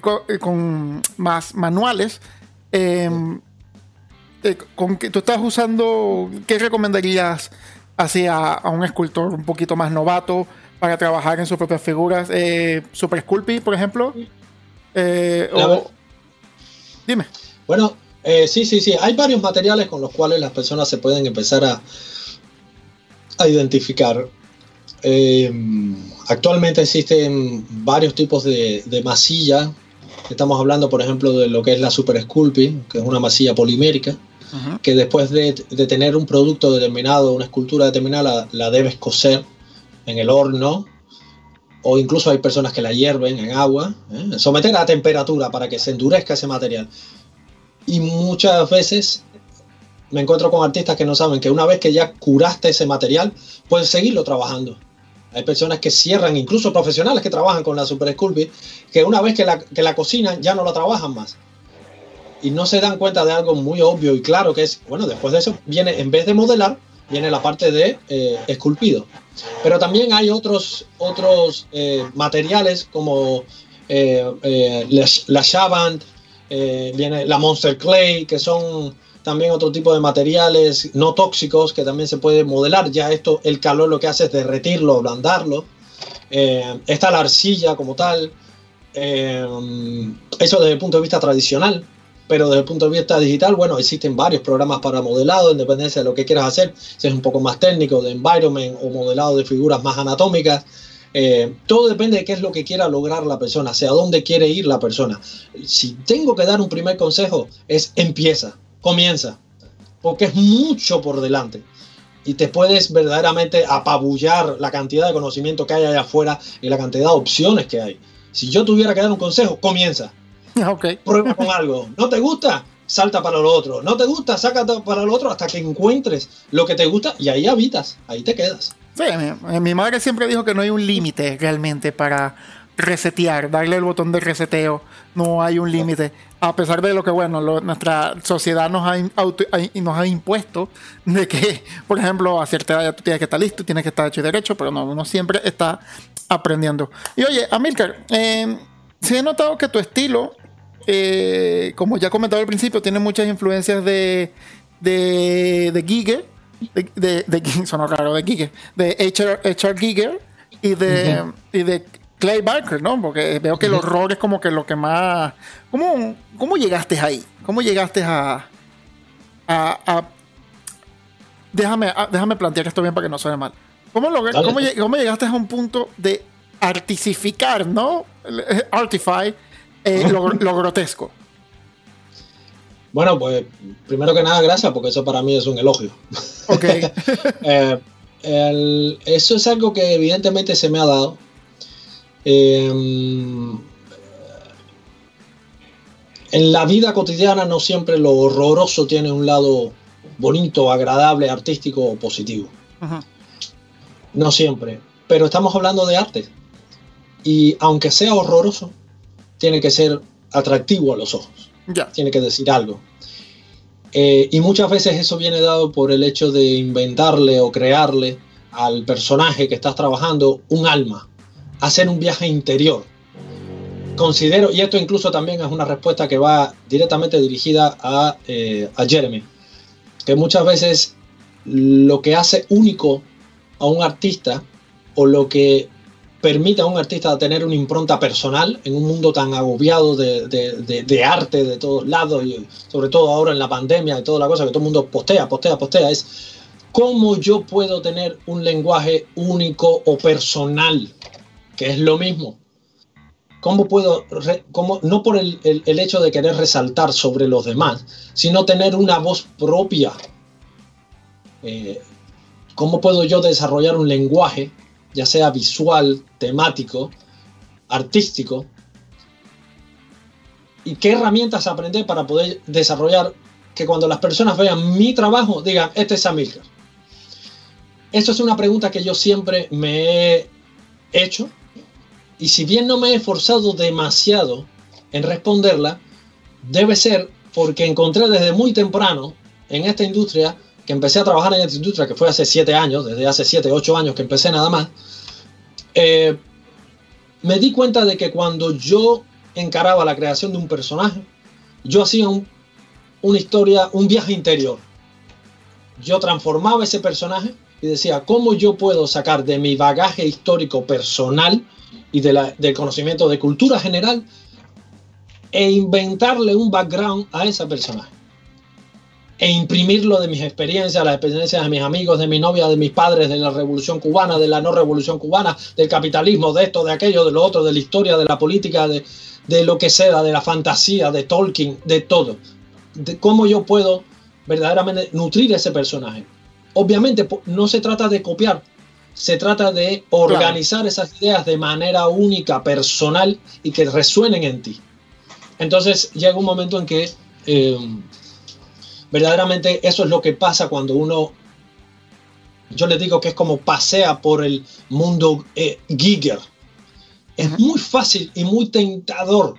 con, más manuales. Em, eh, con que tú estás usando, ¿qué recomendarías hacia a un escultor un poquito más novato para trabajar en sus propias figuras? Eh, Super Sculpey, por ejemplo. Eh, dime. Bueno, sí, sí, sí. Hay varios materiales con los cuales las personas se pueden empezar a, a identificar. Em, actualmente existen varios tipos de, de masilla Estamos hablando, por ejemplo, de lo que es la Super Sculpey, que es una masilla polimérica, que después de, tener un producto determinado, una escultura determinada, la, debes coser en el horno, o incluso hay personas que la hierven en agua, ¿eh? someter a temperatura para que se endurezca ese material. Y muchas veces me encuentro con artistas que no saben que una vez que ya curaste ese material, puedes seguirlo trabajando. Hay personas que cierran, incluso profesionales que trabajan con la Super Sculpey, que una vez que la, que la cocinan ya no la trabajan más. Y no se dan cuenta de algo muy obvio y claro, que es, bueno, después de eso viene, en vez de modelar, viene la parte de eh, esculpido. Pero también hay otros, otros eh, materiales como eh, la, la Shavant, viene la Monster Clay, que son también otro tipo de materiales no tóxicos que también se puede modelar. Ya esto, el calor lo que hace es derretirlo, ablandarlo. Eh, está la arcilla como tal. Eh, eso desde el punto de vista tradicional. Pero desde el punto de vista digital, bueno, existen varios programas para modelado, en dependencia de lo que quieras hacer. Si es un poco más técnico, de environment o modelado de figuras más anatómicas. Eh, todo depende de qué es lo que quiera lograr la persona, hacia dónde quiere ir la persona. Si tengo que dar un primer consejo, es empieza comienza. porque es mucho por delante. Y te puedes verdaderamente apabullar la cantidad de conocimiento que hay allá afuera y la cantidad de opciones que hay. Si yo tuviera que dar un consejo, comienza. Okay. Prueba con algo. ¿No te gusta? Salta para lo otro. ¿No te gusta? Sácate para lo otro hasta que encuentres lo que te gusta y ahí habitas, ahí te quedas. Sí, mi, mi madre siempre dijo que no hay un límite realmente para resetear, darle el botón de reseteo. No hay un límite. A pesar de lo que, bueno, lo, nuestra sociedad nos ha, auto, nos ha impuesto de que, por ejemplo, a cierta edad ya tú tienes que estar listo, tienes que estar hecho y derecho, pero no, uno siempre está aprendiendo. Y oye, Amilcar, eh, sí he notado que tu estilo, eh, como ya comentado al principio, tiene muchas influencias de, de, de Giger, de, de, de, sonó raro, de Giger, de HR, HR Giger y de, uh -huh. y de Clay Barker, ¿no? Porque veo que el horror es como que lo que más... ¿Cómo, cómo llegaste ahí? ¿Cómo llegaste a... a, a... Déjame, a, déjame plantear esto bien para que no suene mal. ¿Cómo, cómo, cómo, llegaste a un punto de articificar, ¿no? Artify eh, lo, lo, grotesco. Bueno, pues primero que nada, gracias, porque eso para mí es un elogio. Ok. eh, el, eso es algo que evidentemente se me ha dado. Eh, en la vida cotidiana no siempre lo horroroso tiene un lado bonito, agradable, artístico o positivo. No siempre. Pero estamos hablando de arte. Y aunque sea horroroso, tiene que ser atractivo a los ojos. Yeah. Tiene que decir algo. Eh, y muchas veces eso viene dado por el hecho de inventarle o crearle al personaje que estás trabajando un alma, hacer un viaje interior. Considero, y esto incluso también es una respuesta que va directamente dirigida a, eh, a Jeremy, que muchas veces lo que hace único a un artista o lo que permite a un artista tener una impronta personal en un mundo tan agobiado de, de, arte de todos lados y sobre todo ahora en la pandemia y toda la cosa que todo el mundo postea, postea, postea, es cómo yo puedo tener un lenguaje único o personal, que es lo mismo. ¿Cómo puedo, no por el, el, el hecho de querer resaltar sobre los demás, sino tener una voz propia? Eh, ¿Cómo puedo yo desarrollar un lenguaje ya sea visual, temático, artístico, y qué herramientas aprender para poder desarrollar que cuando las personas vean mi trabajo digan, este es Amilcar. Esto es una pregunta que yo siempre me he hecho y si bien no me he esforzado demasiado en responderla, debe ser porque encontré desde muy temprano en esta industria que empecé a trabajar en esta industria, que fue hace 7 años, desde hace 7, 8 años que empecé nada más, eh, me di cuenta de que cuando yo encaraba la creación de un personaje, yo hacía un, una historia, un viaje interior. Yo transformaba ese personaje y decía, ¿cómo yo puedo sacar de mi bagaje histórico personal y de la, del conocimiento de cultura general e inventarle un background a ese personaje? e imprimirlo de mis experiencias, las experiencias de mis amigos, de mi novia, de mis padres, de la revolución cubana, de la no revolución cubana, del capitalismo, de esto, de aquello, de lo otro, de la historia, de la política, de, de lo que sea, de la fantasía, de Tolkien, de todo. De cómo yo puedo verdaderamente nutrir ese personaje. Obviamente no se trata de copiar, se trata de organizar claro. esas ideas de manera única, personal y que resuenen en ti. Entonces llega un momento en que... Eh, verdaderamente eso es lo que pasa cuando uno, yo le digo que es como pasea por el mundo eh, Giger. Es uh -huh. muy fácil y muy tentador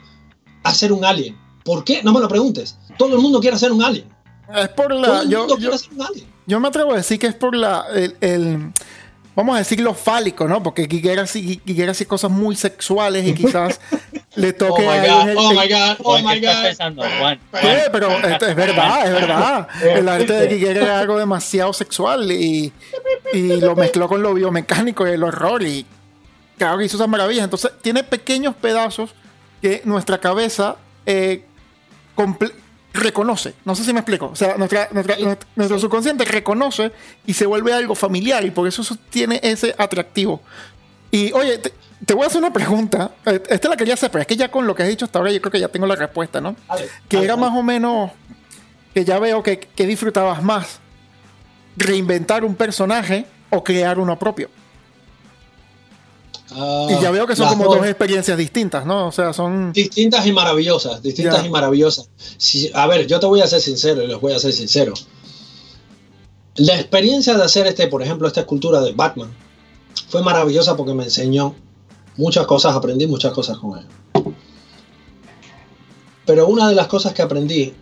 hacer un alien. ¿Por qué? No me lo preguntes. Todo el mundo quiere hacer un alien. Es por la. Todo el mundo yo, quiere yo, hacer un alien. yo me atrevo a decir que es por la. el, el vamos a decir lo fálico, ¿no? Porque Giger hace cosas muy sexuales y quizás le toque oh my a God, el, oh my God, oh my ¿Qué estás God. pensando, Juan? Sí, pero es, es, verdad, es verdad. El arte de Giger era algo demasiado sexual y, y lo mezcló con lo biomecánico y el horror y claro que hizo esas maravillas. Entonces tiene pequeños pedazos que nuestra cabeza eh, reconoce. No sé si me explico. O sea, nuestra, nuestra, nuestro subconsciente reconoce y se vuelve algo familiar y por eso, eso tiene ese atractivo. Y oye, te, te, voy a hacer una pregunta. Eh, esta la quería hacer, pero es que ya con lo que has dicho hasta ahora yo creo que ya tengo la respuesta, ¿no? Vale, que era más o menos... que ya veo que, que disfrutabas más reinventar un personaje o crear uno propio. Ah, y ya veo que son como dos. dos experiencias distintas, ¿no? O sea, son... distintas y maravillosas, distintas y maravillosas. Si- a ver, yo te voy a ser sincero y les voy a ser sincero. La experiencia de hacer este, por ejemplo, esta escultura de Batman fue maravillosa porque me enseñó muchas cosas, aprendí muchas cosas con él. Pero una de las cosas que aprendí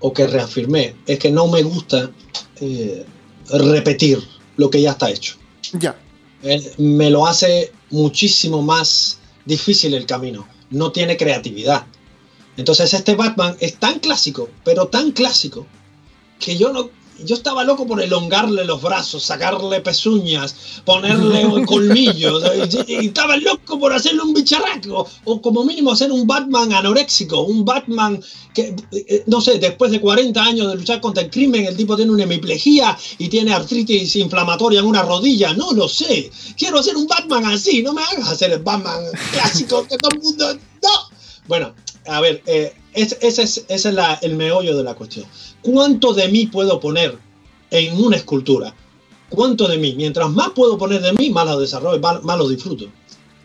o que reafirmé es que no me gusta eh, repetir lo que ya está hecho. Ya. Me lo hace muchísimo más difícil el camino. No tiene creatividad. Entonces este Batman es tan clásico, pero tan clásico, que yo no... Yo estaba loco por elongarle los brazos, sacarle pezuñas, ponerle colmillos. y, estaba loco por hacerle un bicharraco. O como mínimo hacer un Batman anoréxico. Un Batman que, eh, no sé, después de 40 años de luchar contra el crimen, el tipo tiene una hemiplegia y tiene artritis inflamatoria en una rodilla. No lo sé. Quiero hacer un Batman así. No me hagas hacer el Batman clásico que todo el mundo. No. Bueno, a ver, eh, es- ese es, ese es la- el meollo de la cuestión. ¿Cuánto de mí puedo poner en una escultura? ¿Cuánto de mí? Mientras más puedo poner de mí, más lo desarrollo, más, más lo disfruto.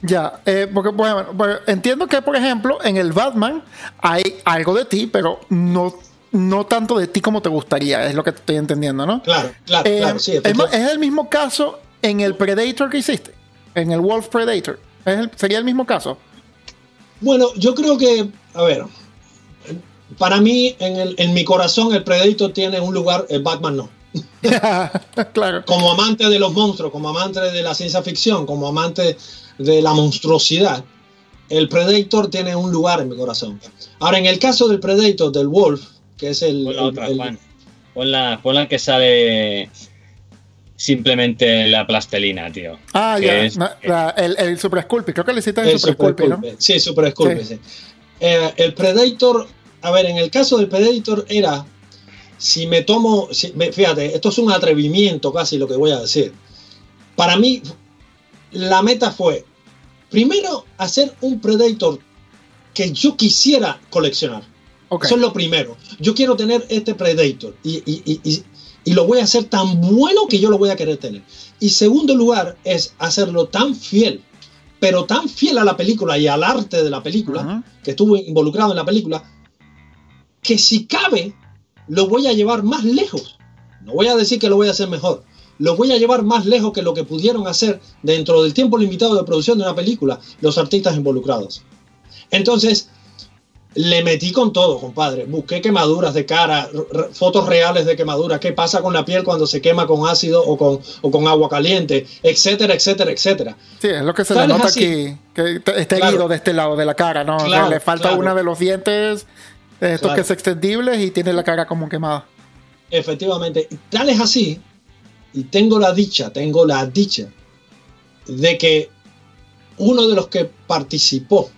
Ya, eh, porque bueno, bueno, entiendo que por ejemplo en el Batman hay algo de ti, pero no, no tanto de ti como te gustaría, es lo que estoy entendiendo, ¿no? Claro, claro, Eh, claro, sí. es, el mismo caso en el Predator que hiciste, en el Wolf Predator. Es el- sería el mismo caso. Bueno, yo creo que, a ver, para mí, en, el- en mi corazón, el Predator tiene un lugar, el Batman no. claro. Como amante de los monstruos, como amante de la ciencia ficción, como amante de la monstruosidad, el Predator tiene un lugar en mi corazón. Ahora, en el caso del Predator, del Wolf, que es el... Pon la otra, el- Juan. Pon la, pon la que sale simplemente la plastelina, tío. Ah, ya. es- la- el, el Super Sculpey, creo que le hiciste el, el Super Super Sculpey, ¿no? Sculpey. Sí, Super Sculpey, Sí. sí. Eh, el Predator, a ver, en el caso del Predator era, si me tomo, si- me- fíjate, esto es un atrevimiento casi lo que voy a decir. Para mí, la meta fue, primero, hacer un Predator que yo quisiera coleccionar. Ok. Eso es lo primero. Yo quiero tener este Predator y, y- y- y- y lo voy a hacer tan bueno que yo lo voy a querer tener. Y segundo lugar es hacerlo tan fiel, pero tan fiel a la película y al arte de la película, Ujú. que estuvo involucrado en la película, que si cabe, lo voy a llevar más lejos. No voy a decir que lo voy a hacer mejor. Lo voy a llevar más lejos que lo que pudieron hacer dentro del tiempo limitado de producción de una película los artistas involucrados. Entonces, le metí con todo, compadre. Busqué quemaduras de cara, fotos reales de quemaduras, qué pasa con la piel cuando se quema con ácido o con, o con agua caliente, etcétera, etcétera, etcétera. Sí, es lo que se le nota aquí, que está Claro. herido de este lado de la cara, ¿no? O sea, Claro, le falta claro. una de los dientes, eh, estos Claro. que es extendibles y tiene la cara como quemada. Efectivamente, tal es así, y tengo la dicha, tengo la dicha de que uno de los que participó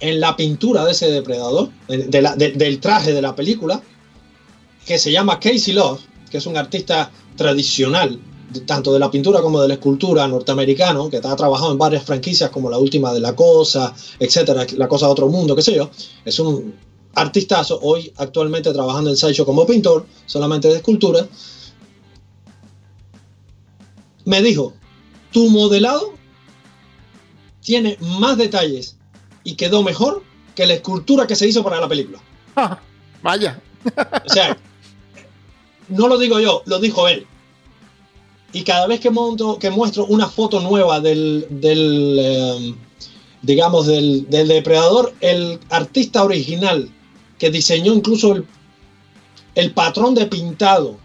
en la pintura de ese depredador, de- de la- de- del traje de la película, que se llama Casey Love, que es un artista tradicional, tanto de la pintura como de la escultura norteamericano, que ha trabajado en varias franquicias como la última de La Cosa, etcétera, La Cosa de Otro Mundo, qué sé yo. Es un artistazo, hoy actualmente trabajando en Sideshow como pintor, solamente de escultura. Me dijo, tu modelado tiene más detalles y quedó mejor que la escultura que se hizo para la película. Ah, vaya. O sea, no lo digo yo, lo dijo él. Y cada vez que monto, que muestro una foto nueva del, del eh, digamos, del, del depredador, el artista original que diseñó incluso el, el patrón de pintado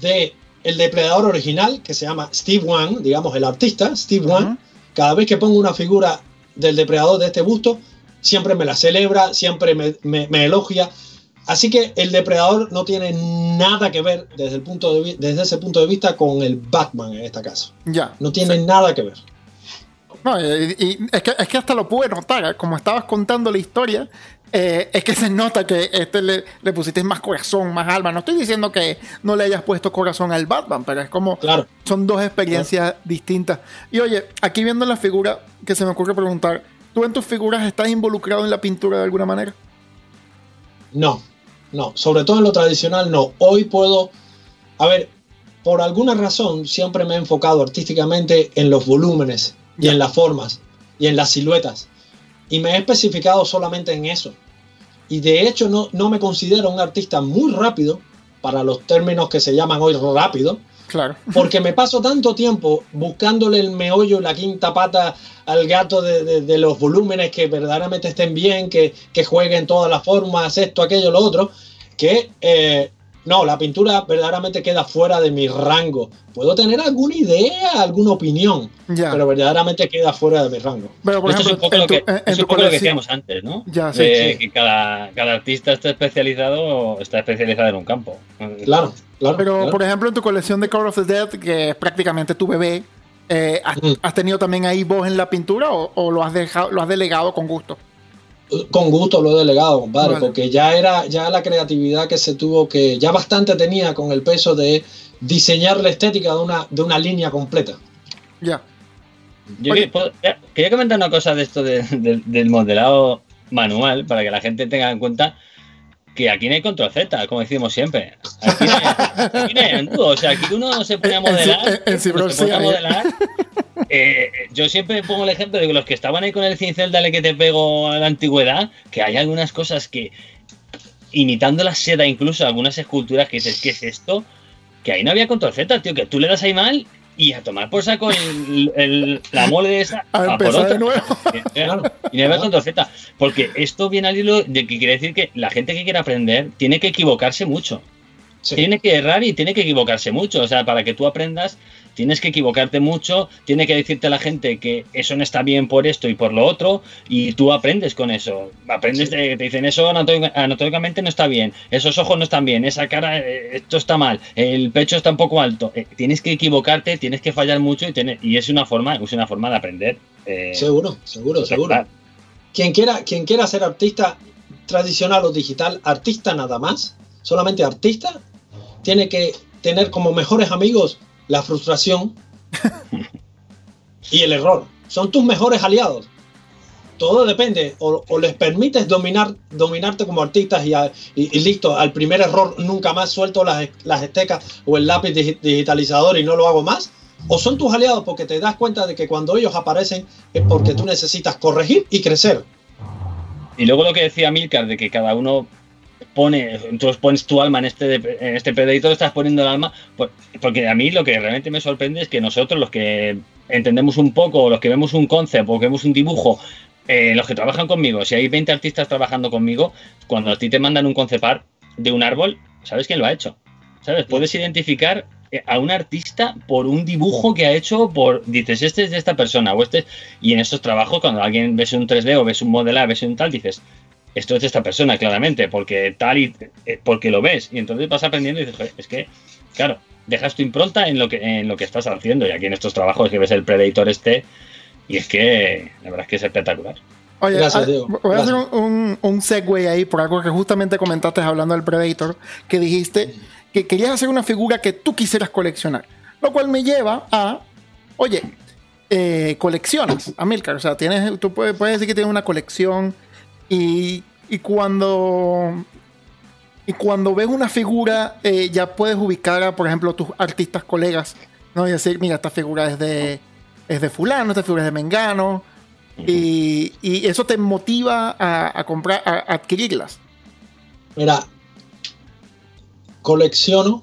de el depredador original, que se llama Steve Wan, digamos, el artista, Steve Wan, Ujú. cada vez que pongo una figura del depredador de este busto, siempre me la celebra, siempre me, me- me elogia. Así que el depredador no tiene nada que ver desde, el punto de, desde ese punto de vista con el Batman en este caso. Ya. No tiene nada que ver. No, y, y es, que, es que hasta lo pude notar, ¿eh? como estabas contando la historia, eh, es que se nota que este le, le pusiste más corazón, más alma. No estoy diciendo que no le hayas puesto corazón al Batman, pero es como Claro. son dos experiencias distintas. Y oye, aquí viendo la figura, que se me ocurre preguntar, ¿tú en tus figuras estás involucrado en la pintura de alguna manera? no, no, sobre todo en lo tradicional no. Hoy puedo, a ver, por alguna razón siempre me he enfocado artísticamente en los volúmenes y en las formas y en las siluetas. Y me he especificado solamente en eso. Y de hecho no, no me considero un artista muy rápido, para los términos que se llaman hoy rápido, Claro. porque me paso tanto tiempo buscándole el meollo la quinta pata al gato de, de- de los volúmenes que verdaderamente estén bien, que, que jueguen todas las formas, esto, aquello, lo otro, que eh, no, la pintura verdaderamente queda fuera de mi rango. Puedo tener alguna idea, alguna opinión, Ya. pero verdaderamente queda fuera de mi rango. Pero, por Esto es un ejemplo, poco, en lo tu, que, en- en es un poco lo que colección- decíamos antes, ¿no? Ya, sí, De sí. que cada, cada artista está especializado está especializado en un campo. Claro, claro. Pero, claro. por ejemplo, en tu colección de Call of the Dead, que es prácticamente tu bebé, eh, ¿has, Mm. has tenido también ahí voz en la pintura o, o lo, has dejado, lo has delegado con gusto? Con gusto lo he delegado, compadre, Vale. porque ya era ya la creatividad que se tuvo que, ya bastante tenía con el peso de diseñar la estética de una, de una línea completa. Ya. Yo Oye. quería comentar una cosa de esto de- de- del modelado manual para que la gente tenga en cuenta que aquí no hay control Z, como decimos siempre. Aquí no hay, aquí no hay. O sea, aquí uno se pone a En- en modelar. Ci- en- en Cibro se pone a hay. modelar. eh, yo siempre pongo el ejemplo de que los que estaban ahí con el cincel, dale que te pego a la antigüedad, que hay algunas cosas que, imitando la seda, incluso algunas esculturas que dices, ¿qué es esto? Que ahí no había control Z, tío, que tú le das ahí mal y a tomar por saco el- el- la mole de esa. A a por de nuevo. Claro. Y no había control Z. Porque esto viene al hilo de que quiere decir que la gente que quiere aprender tiene que equivocarse mucho. Sí. Tiene que errar y tiene que equivocarse mucho. O sea, para que tú aprendas, tienes que equivocarte mucho, tiene que decirte a la gente que eso no está bien por esto y por lo otro, y tú aprendes con eso. Aprendes, Sí. de- te dicen eso anatómica- anatómicamente no está bien, esos ojos no están bien, esa cara, eh, esto está mal, el pecho está un poco alto. Eh, tienes que equivocarte, tienes que fallar mucho y, tener- y es una forma, es una forma de aprender. eh, Seguro, seguro, seguro. Quien quiera, quien quiera ser artista tradicional o digital, artista nada más, solamente artista, tiene que tener como mejores amigos la frustración y el error. Son tus mejores aliados. Todo depende, o, o les permites dominar, dominarte como artistas y, listo, al primer error nunca más suelto las, las estecas o el lápiz digi- digitalizador y no lo hago más. O son tus aliados porque te das cuenta de que cuando ellos aparecen es porque tú necesitas corregir y crecer. Y luego lo que decía Milcar de que cada uno pone, tú pones tu alma en este, en este Predator, estás poniendo el alma, pues, porque a mí lo que realmente me sorprende es que nosotros, los que entendemos un poco, los que vemos un concept o que vemos un dibujo, eh, los que trabajan conmigo, si hay 20 artistas trabajando conmigo, cuando a ti te mandan un concept art de un árbol, ¿sabes quién lo ha hecho? ¿Sabes? Puedes identificar eh, a un artista por un dibujo que ha hecho, por dices, este es de esta persona, o este. Y en estos trabajos, cuando alguien ves un 3D o ves un modelar, ves un tal, dices, esto es de esta persona, claramente, porque tal y eh, porque lo ves. Y entonces vas aprendiendo y dices, "Joder, es que, claro, dejas tu impronta en lo que, en lo que estás haciendo. Y aquí en estos trabajos que ves el Predator este, y es que la verdad es que es espectacular. Oye, Gracias, ah, Diego. voy a hacer un, un segue ahí por algo que justamente comentaste hablando del Predator, que dijiste que querías hacer una figura que tú quisieras coleccionar. Lo cual me lleva a, oye, eh, coleccionas, Amilcar. O sea, tienes, tú puedes, puedes decir que tienes una colección y, y cuando... Y cuando ves una figura, eh, ya puedes ubicar a, por ejemplo, tus artistas colegas, ¿no? Y decir, mira, esta figura es de, es de fulano, esta figura es de mengano, y, y eso te motiva a, a comprar, a, a adquirirlas. Mira, colecciono,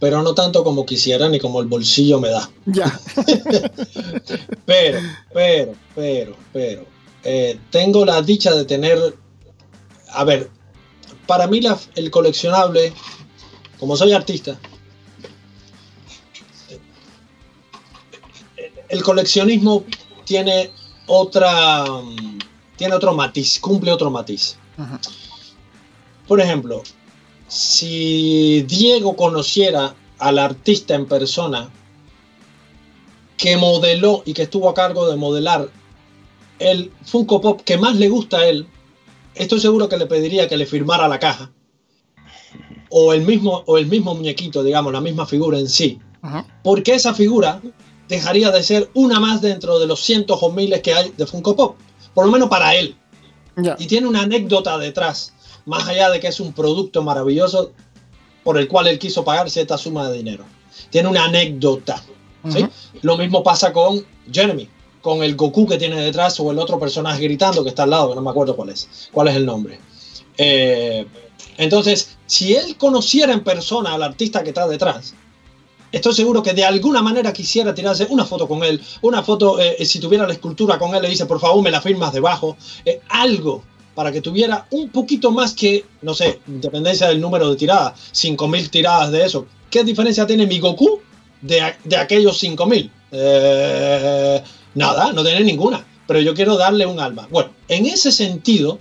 pero no tanto como quisiera ni como el bolsillo me da. Ya. Pero, pero, pero, pero, eh, tengo la dicha de tener, a ver, para mí la- el coleccionable, como soy artista, el coleccionismo tiene otra, tiene otro matiz, cumple otro matiz. Ajá. Por ejemplo, si Diego conociera al artista en persona que modeló y que estuvo a cargo de modelar el Funko Pop que más le gusta a él, estoy seguro que le pediría que le firmara la caja. O el mismo, o el mismo muñequito, digamos, la misma figura en sí. Ajá. Porque esa figura dejaría de ser una más dentro de los cientos o miles que hay de Funko Pop. Por lo menos para él y tiene una anécdota detrás. más allá de que es un producto maravilloso por el cual él quiso pagar cierta suma de dinero. Tiene una anécdota. Lo mismo pasa con Jeremy, con el Goku que tiene detrás o el otro personaje gritando que está al lado, que no me acuerdo cuál es. ¿Cuál es el nombre? Eh, entonces, si él conociera en persona al artista que está detrás, estoy seguro que de alguna manera quisiera tirarse una foto con él, una foto, eh, si tuviera la escultura con él, le dice, por favor, me la firmas debajo, eh, algo para que tuviera un poquito más que, no sé, independencia del número de tiradas, 5.000 tiradas de eso. ¿Qué diferencia tiene mi Goku de, de aquellos 5.000? Eh, nada, no tiene ninguna, pero yo quiero darle un alma. Bueno, en ese sentido,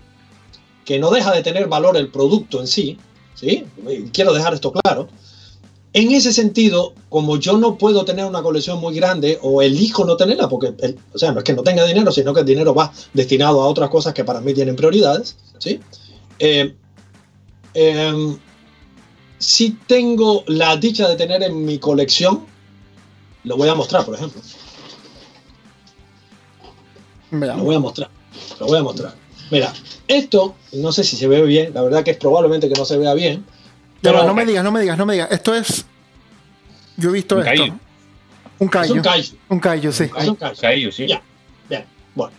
que no deja de tener valor el producto en sí, ¿sí? Quiero dejar esto claro. En ese sentido, como yo no puedo tener una colección muy grande o elijo no tenerla, porque, o sea, no es que no tenga dinero, sino que el dinero va destinado a otras cosas que para mí tienen prioridades, ¿sí? Eh, em, si tengo la dicha de tener en mi colección, lo voy a mostrar, por ejemplo. Lo voy a mostrar. Lo voy a mostrar. Mira, esto, no sé si se ve bien, la verdad que es probablemente que no se vea bien. Pero no me digas, no me digas, no me digas. Esto es. Yo he visto Un esto. Un es kaiju. un kaiju. Un kaiju, sí. Es un. Kaiju, sí. Ya, bien. Bueno,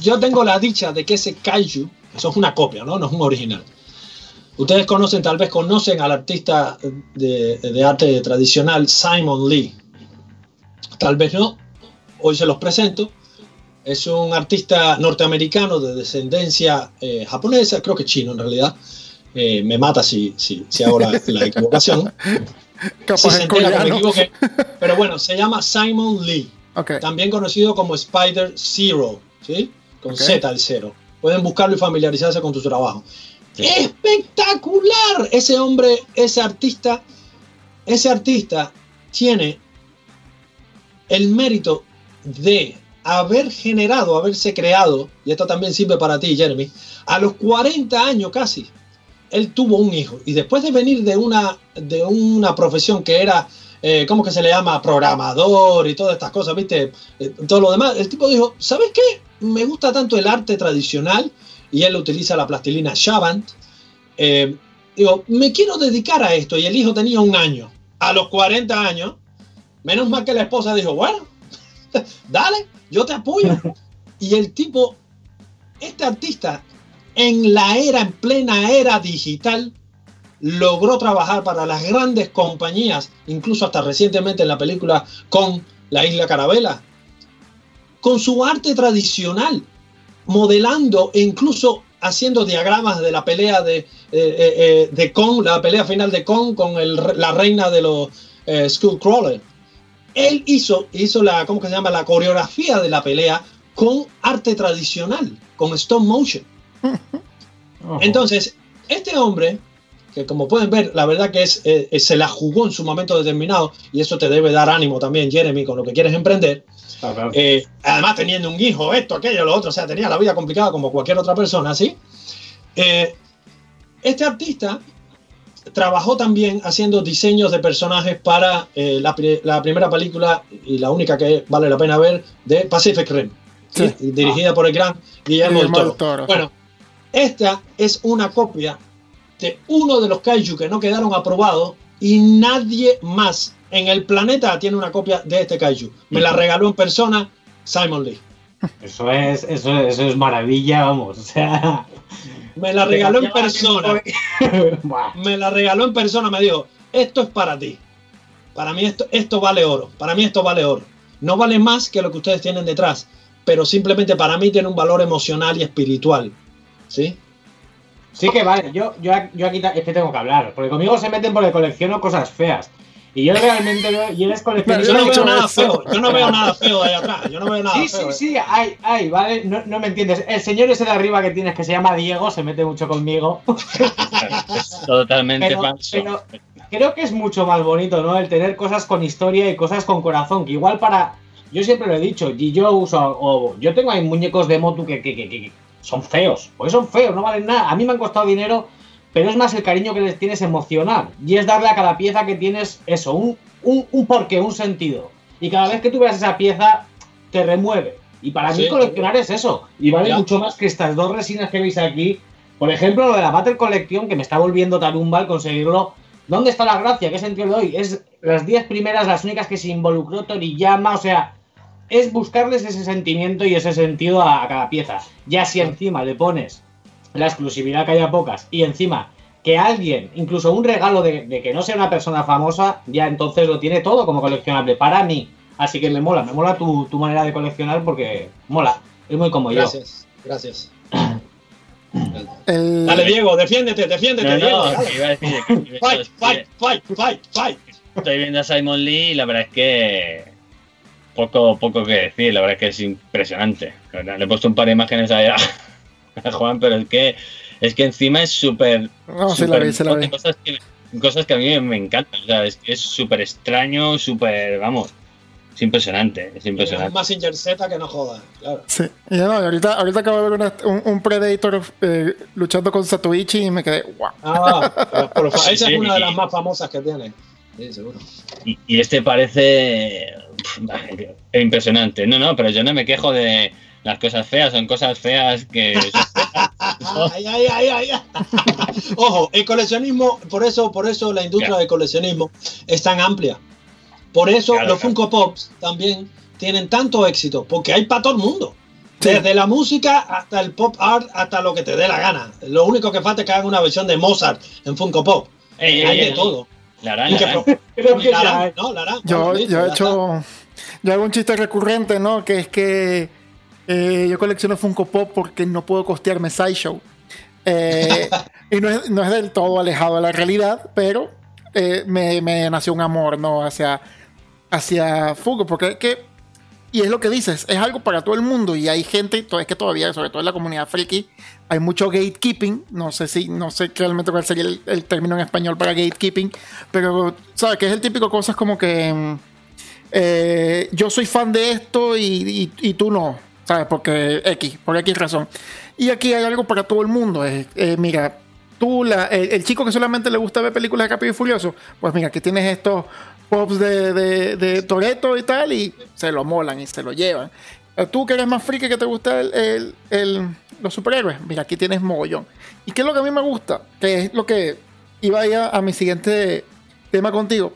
yo tengo la dicha de que ese kaiju, eso es una copia, ¿no? No es un original. Ustedes conocen, tal vez conocen al artista de, de arte tradicional Simon Lee. Tal vez no. Hoy se los presento. Es un artista norteamericano de descendencia eh, japonesa, creo que chino en realidad. Eh, me mata si, si, si hago la, la equivocación. Capaz Si entera me equivoqué. Pero bueno, se llama Simon Lee también conocido como Spider Zero, ¿sí? Con. Z al cero. Pueden buscarlo y familiarizarse con tu trabajo. Sí. ¡Espectacular! Ese hombre, ese artista, ese artista tiene el mérito de haber generado, haberse creado, y esto también sirve para ti, Jeremy, a los 40 años casi, él tuvo un hijo. Y después de venir de una, de una profesión que era, eh, ¿cómo que se le llama? Programador y todas estas cosas, ¿viste? Eh, todo lo demás. El tipo dijo, ¿sabes qué? Me gusta tanto el arte tradicional y él utiliza la plastilina Shavant. Eh, digo, me quiero dedicar a esto. Y el hijo tenía un año. A los 40 años, menos mal que la esposa dijo, bueno, dale, yo te apoyo. y el tipo, este artista, en la era, en plena era digital, logró trabajar para las grandes compañías, incluso hasta recientemente en la película con La Isla Carabela, con su arte tradicional, modelando e incluso haciendo diagramas de la pelea de, eh, eh, eh, de Kong, la pelea final de Kong con el la reina de los eh, Skullcrawler. Él hizo, hizo la, ¿cómo que se llama? La coreografía de la pelea con arte tradicional, con stop motion. Entonces, este hombre, que como pueden ver, la verdad que es, eh, eh, se la jugó en su momento determinado, y eso te debe dar ánimo también, Jeremy, con lo que quieres emprender. Claro. Eh, además, teniendo un hijo, esto, aquello, lo otro, o sea, tenía la vida complicada como cualquier otra persona, ¿sí? Eh, este artista trabajó también haciendo diseños de personajes para eh, la, la primera película y la única que vale la pena ver de Pacific Rim, ¿sí? Sí. dirigida por el gran Guillermo, Guillermo del del Toro. Toro. Bueno, esta es una copia de uno de los kaiju que no quedaron aprobados y nadie más en el planeta tiene una copia de este kaiju. Me la regaló en persona Simon Lee. Eso es, eso, eso es maravilla, vamos. O sea. Me la regaló en persona. Me la regaló en persona. Me dijo, esto es para ti. Para mí esto, esto vale oro. Para mí esto vale oro. No vale más que lo que ustedes tienen detrás. Pero simplemente para mí tiene un valor emocional y espiritual. ¿Sí? Sí que vale, yo, yo, yo aquí es que tengo que hablar, porque conmigo se meten porque colecciono cosas feas. Y yo realmente veo, y eres Yo coleccionista. no he dicho veo nada feo. Yo no veo nada feo ahí atrás. Yo no veo nada Sí, feo. sí, sí, hay, hay, ¿vale? No, no me entiendes. El señor ese de arriba que tienes que se llama Diego se mete mucho conmigo. Totalmente Pero- falso. pero- Creo que es mucho más bonito, ¿no? El tener cosas con historia y cosas con corazón, que igual para... Yo siempre lo he dicho, y yo uso... O, yo tengo ahí muñecos de Motu que, que, que- que son feos, porque son feos, no valen nada. A mí me han costado dinero, pero es más el cariño que les tienes emocional. Y es darle a cada pieza que tienes eso, un, un, un porqué, un sentido. Y cada vez que tú veas esa pieza, te remueve. Y para mí Sí. coleccionar es eso. Y vale Ya. mucho más que estas dos resinas que veis aquí, Por ejemplo, lo de la Battle Collection, que me está volviendo talumba al conseguirlo. ¿Dónde está la gracia? ¿Qué sentido le doy? Es las 10 primeras las únicas que se involucró Toriyama, o sea, es buscarles ese sentimiento y ese sentido a, cada pieza. Ya si encima le pones la exclusividad que haya pocas y encima que alguien, incluso un regalo de, que no sea una persona famosa, ya entonces lo tiene todo como coleccionable para mí. Así que me mola, me mola tu, manera de coleccionar porque mola, es muy como gracias, Gracias, Dale, Diego, defiéndete, defiéndete, Diego. fight, fight, fight, fight, fight. Estoy viendo a Simon Lee y la verdad es que poco, poco que decir, la verdad es que es impresionante. Le he puesto un par de imágenes allá Juan, pero es que es que encima es súper. No, se la ve, se la ve. Cosas que, cosas que a mí me encantan. O sea, es que es súper extraño, súper. Vamos. Es impresionante, es impresionante. Es más Z que no joda, claro. Sí, y no, ahorita, ahorita acabo de ver un, Predator eh, luchando con Satoichi y me quedé, wow. Ah, por, esa es una de las más famosas que tiene. Sí, seguro. Y, y este parece impresionante. No, no, pero yo no me quejo de las cosas feas, son cosas feas que. ay, ay, ay, ay. Ojo, el coleccionismo, por eso, por eso la industria del coleccionismo es tan amplia. Por eso los Funko Pops también tienen tanto éxito, porque hay para todo el mundo. Desde la música hasta el pop art, hasta lo que te dé la gana. Lo único que falta es que hagan una versión de Mozart en Funko Pop. hay de todo. La harán, Yo, yo he hecho. Yo hago un chiste recurrente, ¿no? Que es que eh, yo colecciono Funko Pop porque no puedo costearme Sideshow. Eh, y no es, no es, del todo alejado de la realidad, pero eh, me, me, nació un amor ¿no? hacia, hacia Funko. Porque que, y es lo que dices, es algo para todo el mundo. Y hay gente, es que todavía, sobre todo en la comunidad friki, hay mucho gatekeeping. No sé si, no sé realmente cuál sería el, término en español para gatekeeping, pero sabes que es el típico cosas como que yo soy fan de esto y, y tú no ¿sabes? Porque X, por X razón. Y aquí hay algo para todo el mundo. Eh, mira, tú, la, el, chico que solamente le gusta ver películas de Rápido y Furioso, pues mira, aquí tienes estos pops de, de, de Toreto y tal, y se lo molan y se lo llevan. Eh, tú que eres más friki que te gusta el, el, los superhéroes, mira, aquí tienes mogollón. ¿Y qué es lo que a mí me gusta? Que es lo que iba a, a mi siguiente tema contigo.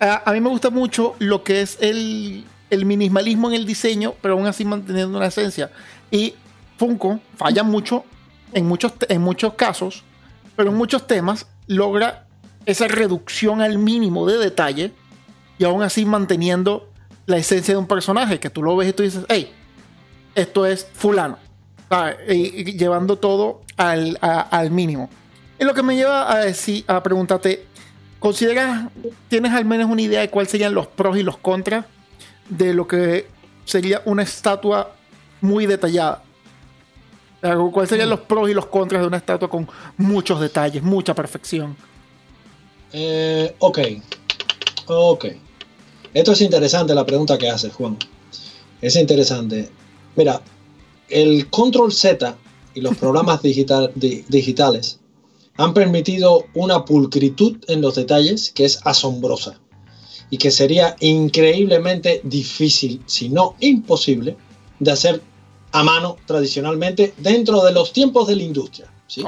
a mí me gusta mucho lo que es el, el minimalismo en el diseño, pero aún así manteniendo una esencia. Y Funko falla mucho en muchos, en muchos casos, pero en muchos temas logra esa reducción al mínimo de detalle y aún así manteniendo la esencia de un personaje, que tú lo ves y tú dices, hey, esto es fulano, y, llevando todo al, al mínimo. Es lo que me lleva a, decir, a preguntarte, ¿consideras, tienes al menos una idea de cuáles serían los pros y los contras de lo que sería una estatua muy detallada. ¿Cuáles serían los pros y los contras de una estatua con muchos detalles, mucha perfección? Eh, ok, ok. Esto es interesante la pregunta que haces, Juan. Es interesante. Mira, el Control Z y los programas digital, digitales han permitido una pulcritud en los detalles que es asombrosa y que sería increíblemente difícil, si no imposible, de hacer a mano tradicionalmente dentro de los tiempos de la industria. ¿sí?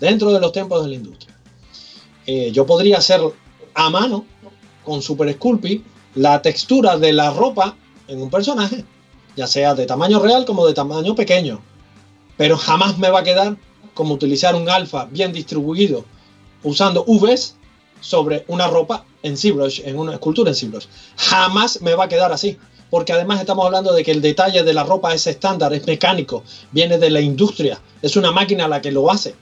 Dentro de los tiempos de la industria. Eh, yo podría hacer a mano con Super Sculpey la textura de la ropa en un personaje, ya sea de tamaño real como de tamaño pequeño. Pero jamás me va a quedar como utilizar un alfa bien distribuido usando UVs sobre una ropa en ZBrush, en una escultura en ZBrush. Jamás me va a quedar así, porque además estamos hablando de que el detalle de la ropa es estándar, es mecánico, viene de la industria, es una máquina la que lo hace.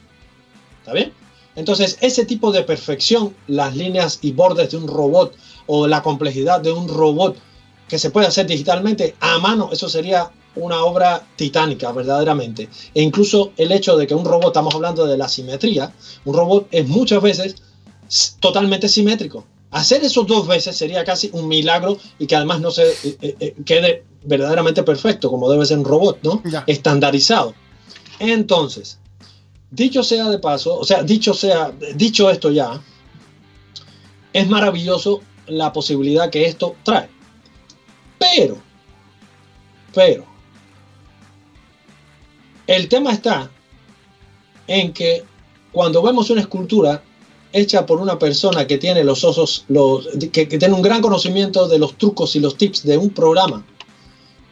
¿Está bien? Entonces, ese tipo de perfección, las líneas y bordes de un robot o la complejidad de un robot que se puede hacer digitalmente a mano, eso sería una obra titánica, verdaderamente. E incluso el hecho de que un robot, estamos hablando de la simetría, un robot es muchas veces totalmente simétrico. Hacer eso dos veces sería casi un milagro y que además no se eh, eh, eh, quede verdaderamente perfecto, como debe ser un robot, ¿no? Estandarizado. Entonces, dicho sea de paso, o sea, dicho sea, dicho esto ya, es maravilloso la posibilidad que esto trae. Pero, pero, el tema está en que cuando vemos una escultura hecha por una persona que tiene los osos, los, que, tiene un gran conocimiento de los trucos y los tips de un programa,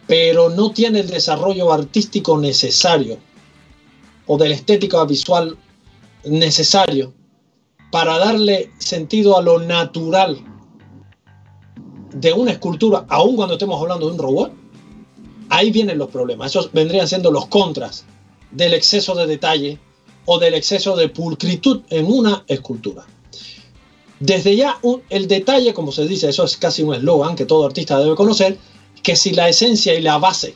pero no tiene el desarrollo artístico necesario o de la estética visual necesario para darle sentido a lo natural de una escultura, aun cuando estemos hablando de un robot, ahí vienen los problemas. Esos vendrían siendo los contras del exceso de detalle o del exceso de pulcritud en una escultura. Desde ya el detalle, como se dice, eso es casi un eslogan que todo artista debe conocer, que si la esencia y la base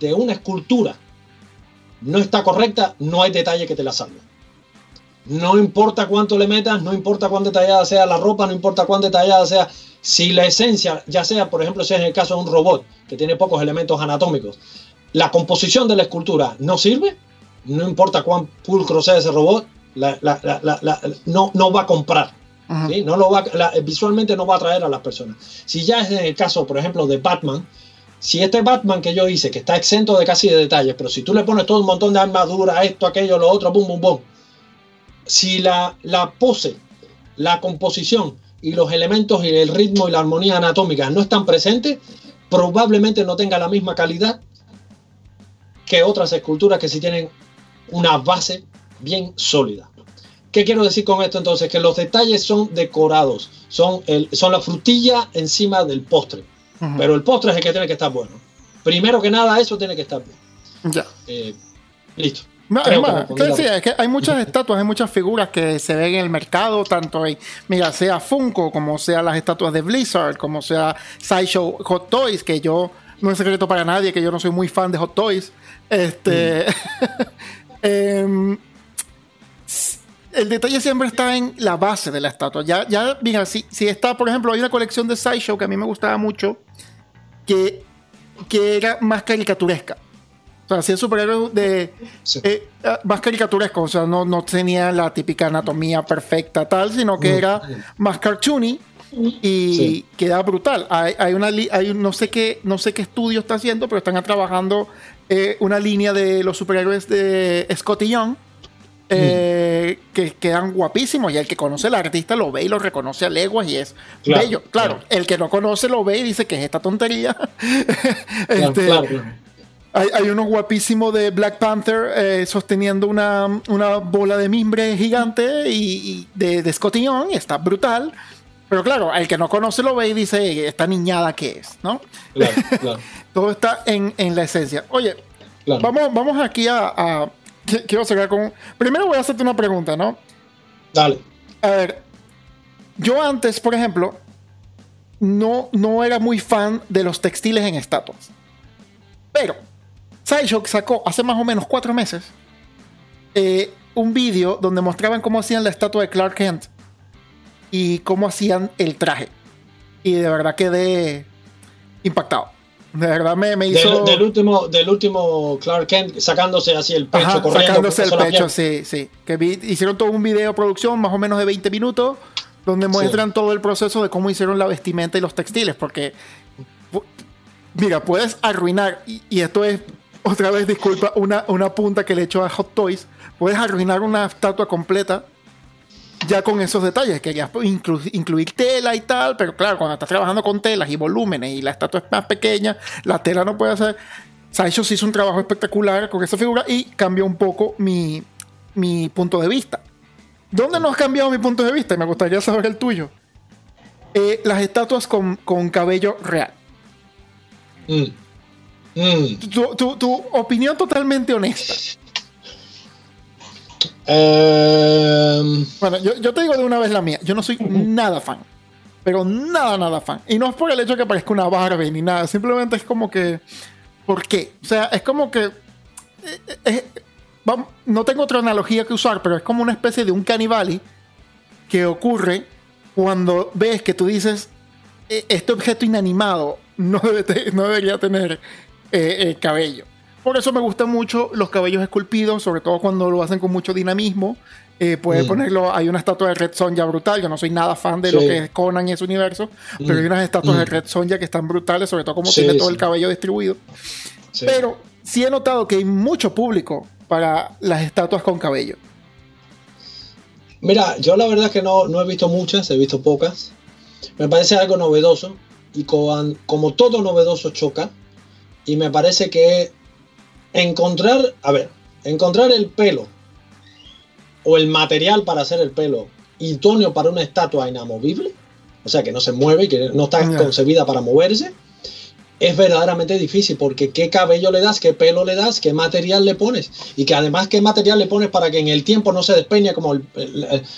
de una escultura no está correcta, no hay detalle que te la salve. No importa cuánto le metas, no importa cuán detallada sea la ropa, no importa cuán detallada sea. Si la esencia, ya sea, por ejemplo, si es el caso de un robot que tiene pocos elementos anatómicos, la composición de la escultura no sirve, no importa cuán pulcro sea ese robot, no, no va a comprar. No lo va, visualmente no va a atraer a las personas. Si ya es en el caso, por ejemplo, de Batman, si este Batman que yo hice, que está exento de casi de detalles, pero si tú le pones todo un montón de armadura, esto, aquello, lo otro, boom, boom, boom, si la, la pose, la composición y los elementos y el ritmo y la armonía anatómica no están presentes, probablemente no tenga la misma calidad que otras esculturas que sí tienen una base bien sólida. ¿Qué quiero decir con esto entonces? Que los detalles son decorados, son, el, son la frutilla encima del postre, pero el postre es el que tiene que estar bueno. Primero que nada, eso tiene que estar bien. Ya. Eh, listo. No, es, que hay muchas estatuas, hay muchas figuras que se ven en el mercado, tanto en, mira, sea Funko, como sea las estatuas de Blizzard, como sea Sideshow Hot Toys, que yo, no es secreto para nadie que yo no soy muy fan de Hot Toys. Este. Em, el detalle siempre está en la base de la estatua. Ya, ya mira, si, si está, por ejemplo, hay una colección de Sideshow que a mí me gustaba mucho, que, que era más caricaturesca. O sea, si es superhéroe de eh, ah, más caricaturesco, o sea, no, no tenía la típica anatomía perfecta tal, sino que era más cartoony y queda brutal. Hay, hay una hay no sé qué no sé qué estudio está haciendo, pero están trabajando eh, una línea de los superhéroes de Scotty Young. Eh, que quedan guapísimos y el que conoce al artista lo ve y lo reconoce a leguas y es bello. Claro, el que no conoce lo ve y dice que es esta tontería. este, hay, hay, uno guapísimo de Black Panther eh, sosteniendo una, bola de mimbre gigante y, de, de Scotty Young y está brutal. Pero claro, el que no conoce lo ve y dice, esta niñada que es, ¿no? Claro, claro. Todo está en, la esencia. Oye, vamos, vamos aquí a, Quiero sacar con... Primero voy a hacerte una pregunta, ¿no? Dale. A ver, yo antes, por ejemplo, no, no era muy fan de los textiles en estatuas. Pero Sideshock sacó hace más o menos cuatro meses eh, un vídeo donde mostraban cómo hacían la estatua de Clark Kent y cómo hacían el traje. Y de verdad quedé impactado. De verdad me, me hizo. Del, último, del último Clark Kent sacándose así el pecho, corriendo, Sacándose el pecho, sí, sí. Que hicieron todo un video de producción, más o menos de 20 minutos, donde muestran todo el proceso de cómo hicieron la vestimenta y los textiles. Porque, mira, puedes arruinar, y esto es otra vez, disculpa, una, una punta que le echo a Hot Toys. Puedes arruinar una estatua completa ya con esos detalles. Querías incluir tela y tal, pero claro, cuando estás trabajando con telas y volúmenes y la estatua es más pequeña, la tela no puede hacer. Sideshow hizo un trabajo espectacular con esa figura y cambió un poco mi, mi punto de vista. ¿Dónde no has cambiado mi punto de vista? Y me gustaría saber el tuyo. Eh, las estatuas con, con cabello real. Mm. Mm. Tu, opinión totalmente honesta. Em. Bueno, yo, te digo de una vez la mía. Yo no soy nada fan. Pero nada, nada fan. Y no es por el hecho de que parezca una Barbie ni nada. Simplemente es como que. ¿Por qué? O sea, es como que. Eh, eh, no tengo otra analogía que usar, pero es como una especie de un canibali que ocurre cuando ves que tú dices. E, este objeto inanimado no, debería tener eh, cabello. Por eso me gustan mucho los cabellos esculpidos, sobre todo cuando lo hacen con mucho dinamismo. Eh, puede mm. ponerlo, hay una estatua de Red Sonja brutal, yo no soy nada fan de lo que es Conan y ese universo, pero hay mm. unas estatuas de mm. Red Sonja que están brutales, sobre todo como tiene todo el cabello distribuido. Pero sí he notado que hay mucho público para las estatuas con cabello? Mira, yo la verdad es que no, no he visto muchas, he visto pocas. Me parece algo novedoso y con- como todo novedoso choca. Y me parece que encontrar, a ver, encontrar el pelo o el material para hacer el pelo idóneo para una estatua inamovible, o sea que no se mueve y que no está concebida para moverse, es verdaderamente difícil porque qué cabello le das, qué pelo le das, qué material le pones y que además qué material le pones para que en el tiempo no se despeñe como, el-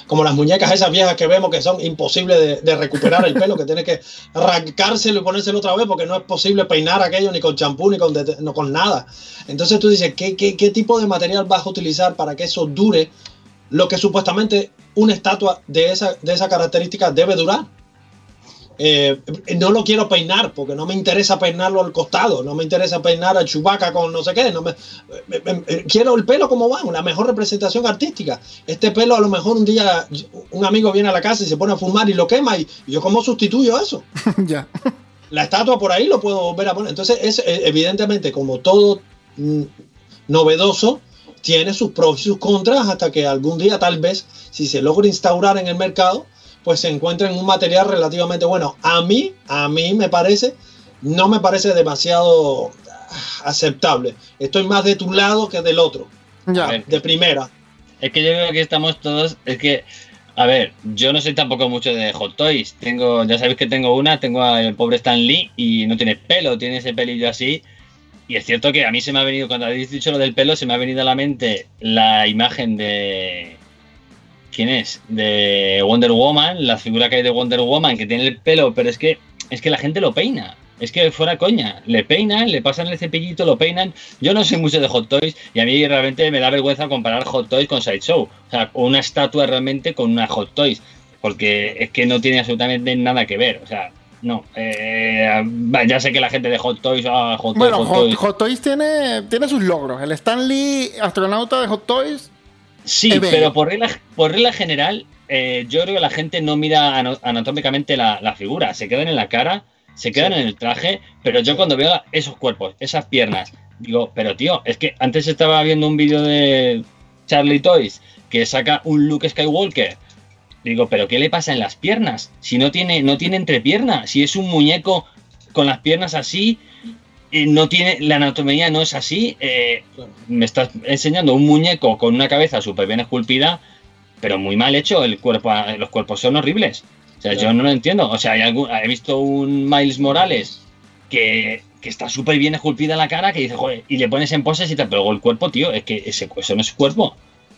como las muñecas esas viejas que vemos que son imposibles de, recuperar el pelo, que tienes que arrancárselo y ponérselo otra vez porque no es posible peinar aquello ni con champú ni con, no, con nada. Entonces tú dices, ¿qué, qué, qué tipo de material vas a utilizar para que eso dure lo que supuestamente una estatua de esa, de esa característica debe durar? Eh, no lo quiero peinar porque no me interesa peinarlo al costado, no me interesa peinar a Chubaca con no sé qué. No me, me- me- me- quiero el pelo como va, la mejor representación artística. Este pelo, a lo mejor un día un amigo viene a la casa y se pone a fumar y lo quema, y, y yo, ¿cómo sustituyo eso? ya. la estatua por ahí lo puedo volver a poner. Entonces, es eh, evidentemente, como todo mm, novedoso, tiene sus pros y sus contras hasta que algún día, tal vez, si se logra instaurar en el mercado, pues se encuentre en un material relativamente bueno. A mí, a mí me parece, no me parece demasiado aceptable. Estoy más de tu lado que del otro, Ya. Ver, de primera. Es que yo creo que estamos todos. Es que, a ver, yo no soy tampoco mucho de Hot Toys. Tengo, ya sabéis que tengo una, tengo al pobre Stan Lee y no tiene pelo, tiene ese pelillo así. Y es cierto que a mí se me ha venido, cuando habéis dicho lo del pelo, se me ha venido a la mente la imagen de. ¿Quién es? De Wonder Woman, la figura que hay de Wonder Woman, que tiene el pelo, pero es que, es que la gente lo peina. Es que fuera coña, le peinan, le pasan el cepillito, lo peinan. Yo no soy mucho de Hot Toys y a mí realmente me da vergüenza comparar Hot Toys con Sideshow. O sea, una estatua realmente con una Hot Toys. Porque es que no tiene absolutamente nada que ver. O sea, no. Eh, ya sé que la gente de Hot Toys, ah, Hot Toys, Bueno, Hot Hot, Toys. Hot Toys tiene, tiene sus logros. El Stan Lee, astronauta de Hot Toys. Sí, pero por regla, por regla general, eh, yo creo que la gente no mira anatómicamente la, la figura. Se quedan en la cara, se quedan Sí. en el traje, pero yo cuando veo esos cuerpos, esas piernas, digo, pero tío, es que antes estaba viendo un vídeo de Charlie Toys que saca un Luke Skywalker. Digo, pero ¿qué le pasa en las piernas? Si no tiene, no tiene entrepierna, si es un muñeco con las piernas así, eh, no tiene, la anatomía no es así. eh, me estás enseñando un muñeco con una cabeza súper bien esculpida, pero muy mal hecho. El cuerpo, los cuerpos son horribles. O sea, yo no lo entiendo. O sea, hay algún- he visto un Miles Morales que, que está súper bien esculpida la cara, que dice, joder, y le pones en poses y tal, pero luego el cuerpo, tío, es que ese, eso no es cuerpo.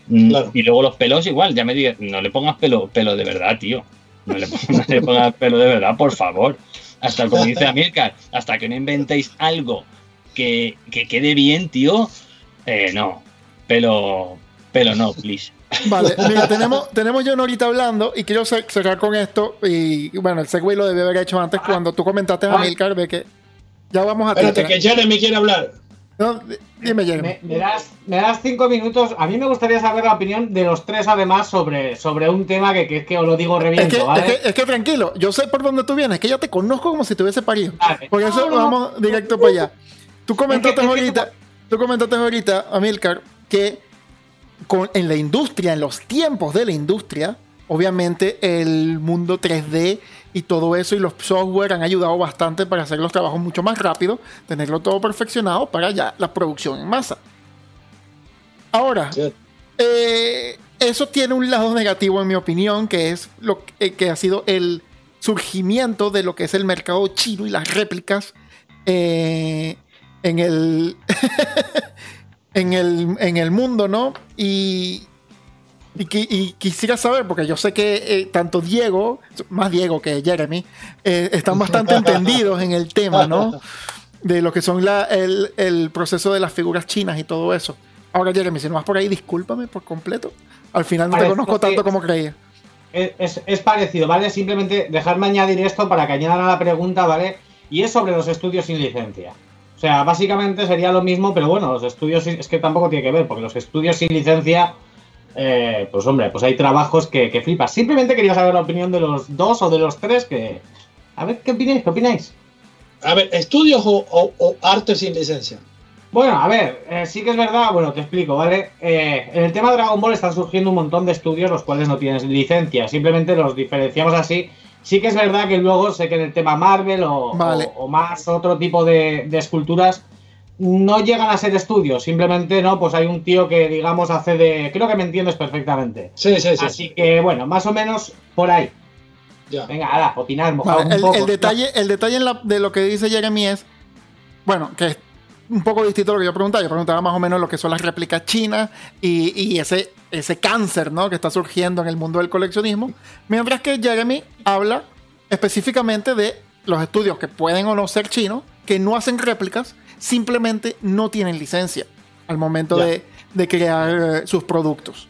Mm, Claro. Y luego los pelos igual, ya me digas, no le pongas pelo, pelo de verdad, tío. No le, pongas- no le pongas pelo de verdad, por favor. Hasta como dice Amilcar, hasta que no inventéis algo que, que quede bien, tío, eh, no. Pelo, pelo no, please. Vale, mira, tenemos, tenemos John ahorita hablando y quiero cer- cerrar con esto. Y bueno, el segue lo debí haber hecho antes cuando tú comentaste a Ah. Milcar de que ya vamos a Espérate, que Jeremy quiere hablar. No, di- dime, Jeremy. Me, me das, me das cinco minutos. A mí me gustaría saber la opinión de los tres, además, sobre, sobre un tema que, que es que os lo digo Es reviento, que, ¿vale? es, que, es que tranquilo, yo sé por dónde tú vienes, que ya te conozco como si te hubiese parido. Vale. Por eso No, no, vamos no. directo para allá. Tú comentaste Es que- es que ahorita, tú comentaste ahorita, Amilcar, que con, en la industria, en los tiempos de la industria, obviamente el mundo 3D y todo eso y los software han ayudado bastante para hacer los trabajos mucho más rápido, tenerlo todo perfeccionado para ya la producción en masa. Ahora, Sí. eh, eso tiene un lado negativo en mi opinión, que es lo que, que ha sido el surgimiento de lo que es el mercado chino y las réplicas eh, en el en el en el mundo, ¿no? Y y, y quisiera saber, porque yo sé que eh, tanto Diego, más Diego que Jeremy, eh, están bastante entendidos en el tema, ¿no? De lo que son la- el, el proceso de las figuras chinas y todo eso. Ahora, Jeremy, si no vas por ahí, discúlpame por completo. Al final no te conozco tanto como creía. Es, es- es parecido, ¿vale? Simplemente dejarme añadir esto para que añadan a la pregunta, ¿vale? Y es sobre los estudios sin licencia. O sea, básicamente sería lo mismo, pero bueno, los estudios sin- es que tampoco tiene que ver, porque los estudios sin licencia, eh, pues hombre, pues hay trabajos que, que flipas. Simplemente quería saber la opinión de los dos o de los tres que... A ver, ¿qué opináis? ¿Qué opináis? A ver, ¿estudios o, o- o arte sin licencia? Bueno, a ver, eh, sí que es verdad, bueno, te explico, ¿vale? Eh, en el tema de Dragon Ball están surgiendo un montón de estudios los cuales no tienen licencia, simplemente los diferenciamos así. Sí que es verdad que luego sé que en el tema Marvel o, Vale. o- o más otro tipo de, de esculturas no llegan a ser estudios, simplemente, ¿no? Pues hay un tío que, digamos, hace de... Creo que me entiendes perfectamente. Sí, sí, sí. Así que, bueno, más o menos por ahí. Ya. Venga, ahora, opinar, mojar Vale, un el, poco. el detalle, el detalle en la- de lo que dice Jeremy es, bueno, que es un poco distinto a lo que yo preguntaba. Yo preguntaba más o menos lo que son las réplicas chinas y, y ese, ese cáncer ¿no? que está surgiendo en el mundo del coleccionismo. Mientras que Jeremy habla específicamente de los estudios que pueden o no ser chinos, que no hacen réplicas, simplemente no tienen licencia al momento de, de crear eh, sus productos.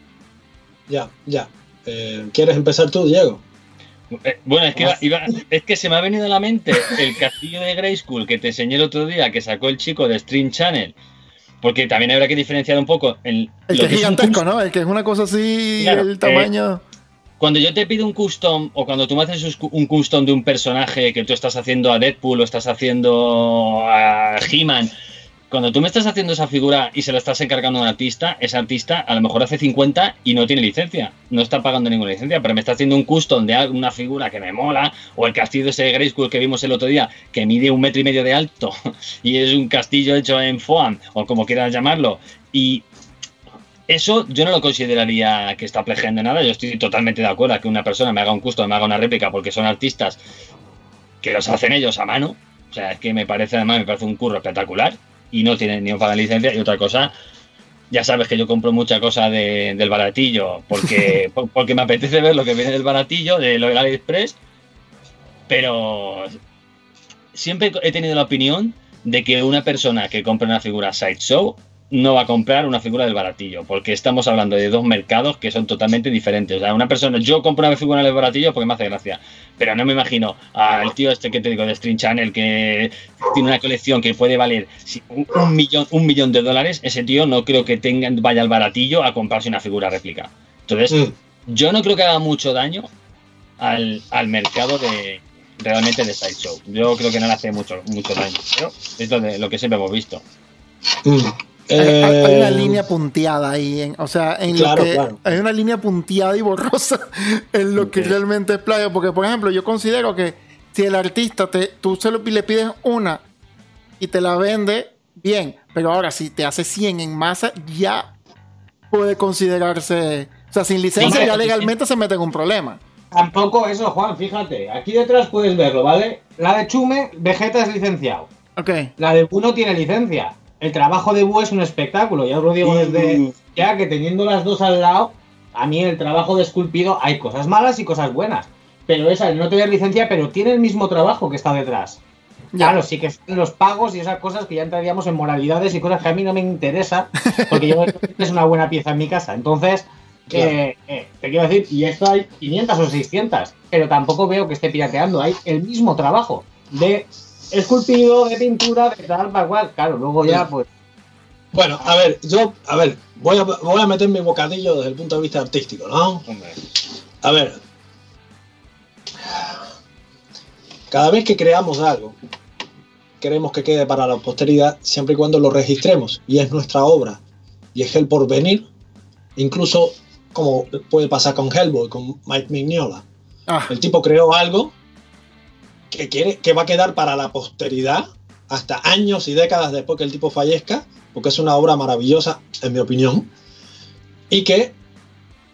Ya, ya. Eh, ¿Quieres empezar tú, Diego? Eh, Bueno, es que, iba- iba- es que se me ha venido a la mente el castillo de Grayskull que te enseñé el otro día, que sacó el chico de Stream Channel. Porque también habrá que diferenciar un poco en El lo que es es un gigantesco, custom. ¿no? El que es una cosa así, Claro, el eh, tamaño... Cuando yo te pido un custom o cuando tú me haces un custom de un personaje que tú estás haciendo a Deadpool o estás haciendo a He-Man, cuando tú me estás haciendo esa figura y se la estás encargando a un artista, ese artista a lo mejor hace 50 y no tiene licencia, no está pagando ninguna licencia, pero me está haciendo un custom de una figura que me mola, o el castillo ese de Grayskull que vimos el otro día, que mide un metro y medio de alto y es un castillo hecho en foam, o como quieras llamarlo, y eso yo no lo consideraría que está plejeando nada. Yo estoy totalmente de acuerdo a que una persona me haga un custom, me haga una réplica, porque son artistas que los hacen ellos a mano. O sea, es que me parece, además, me parece un curro espectacular y no tienen ni un pagan licencia. Y otra cosa, ya sabes que yo compro mucha cosa de- del baratillo porque, por- porque me apetece ver lo que viene del baratillo, de lo del AliExpress. Pero siempre he tenido la opinión de que una persona que compra una figura Sideshow no va a comprar una figura del baratillo, porque estamos hablando de dos mercados que son totalmente diferentes. O sea, una persona, yo compro una figura del baratillo porque me hace gracia, pero no me imagino al tío este que te digo de Stream Channel que tiene una colección que puede valer un millón, un millón de dólares. Ese tío no creo que tenga, vaya al baratillo a comprarse una figura réplica. Entonces, Mm. yo no creo que haga mucho daño al, al mercado de realmente de Sideshow. Yo creo que no le hace mucho, mucho daño, pero es lo, de, lo que siempre hemos visto. Mm. Hay, hay- hay una Eh, línea punteada ahí, en- o sea, en Claro, lo que claro. hay una línea punteada y borrosa en lo que realmente es plagio, porque por ejemplo, yo considero que si el artista te, tú se lo, le pides una y te la vende bien, pero ahora si te hace 100 en masa ya puede considerarse, o sea, sin licencia Sí, ya sí, legalmente se mete en un problema. Tampoco eso, Juan, fíjate. Aquí detrás puedes verlo, ¿vale? La de Chume, Vegeta es licenciado. Ok. La de Bu no tiene licencia. El trabajo de Bu es un espectáculo, ya os lo digo desde ya que teniendo las dos al lado, a mí el trabajo de esculpido hay cosas malas y cosas buenas. Pero esa de no tener licencia, pero tiene el mismo trabajo que está detrás. Ya. Claro, sí que son los pagos y esas cosas que ya entraríamos en moralidades y cosas que a mí no me interesa, porque yo es una buena pieza en mi casa. Entonces, Claro. eh, eh, te quiero decir, y esto hay 500 o 600, pero tampoco veo que esté pirateando. Hay el mismo trabajo de esculpido, de pintura, de tal, tal cual. Claro, luego ya, pues. Bueno, a ver, yo, a ver, voy a, voy a meter mi bocadillo desde el punto de vista artístico, ¿no? Hombre, A ver, cada vez que creamos algo, queremos que quede para la posteridad siempre y cuando lo registremos y es nuestra obra y es el porvenir, incluso como puede pasar con Hellboy, con Mike Mignola. Ah, El tipo creó algo que quiere que va a quedar para la posteridad hasta años y décadas después que el tipo fallezca, porque es una obra maravillosa, en mi opinión, y que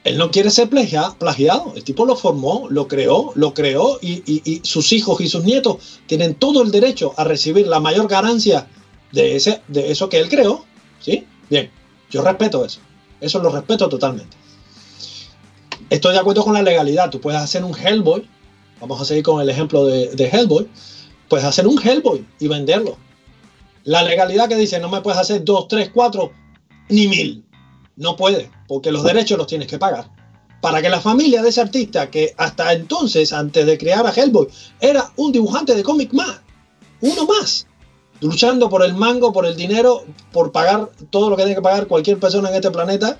él no quiere ser plagia- plagiado. El tipo lo formó, lo creó, lo creó, y, y- y sus hijos y sus nietos tienen todo el derecho a recibir la mayor ganancia de, ese, de eso que él creó. ¿Sí? Bien, yo respeto eso. Eso lo respeto totalmente. Estoy de acuerdo con la legalidad. Tú puedes hacer un Hellboy. Vamos a seguir con el ejemplo de, Hellboy. Puedes hacer un Hellboy y venderlo. La legalidad que dice no me puedes hacer dos, tres, cuatro, ni mil. No puedes, porque los derechos los tienes que pagar. Para que la familia de ese artista, que hasta entonces, antes de crear a Hellboy, era un dibujante de cómic más, uno más, luchando por el mango, por el dinero, por pagar todo lo que tiene que pagar cualquier persona en este planeta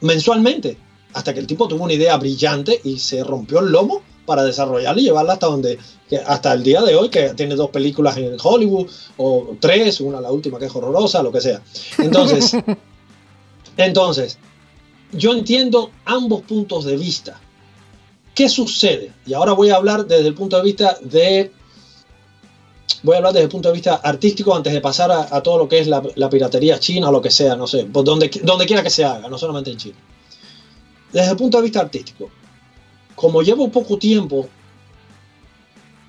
mensualmente. Hasta que el tipo tuvo una idea brillante y se rompió el lomo para desarrollarla y llevarla hasta donde, hasta el día de hoy, que tiene dos películas en Hollywood, o tres, una la última que es horrorosa, lo que sea. Entonces, entonces, yo entiendo ambos puntos de vista. ¿Qué sucede? Y ahora voy a hablar desde el punto de vista de voy a hablar desde el punto de vista artístico antes de pasar a, todo lo que es la, piratería china o lo que sea, no sé, donde, donde quiera que se haga, no solamente en China. Desde el punto de vista artístico, como llevo poco tiempo,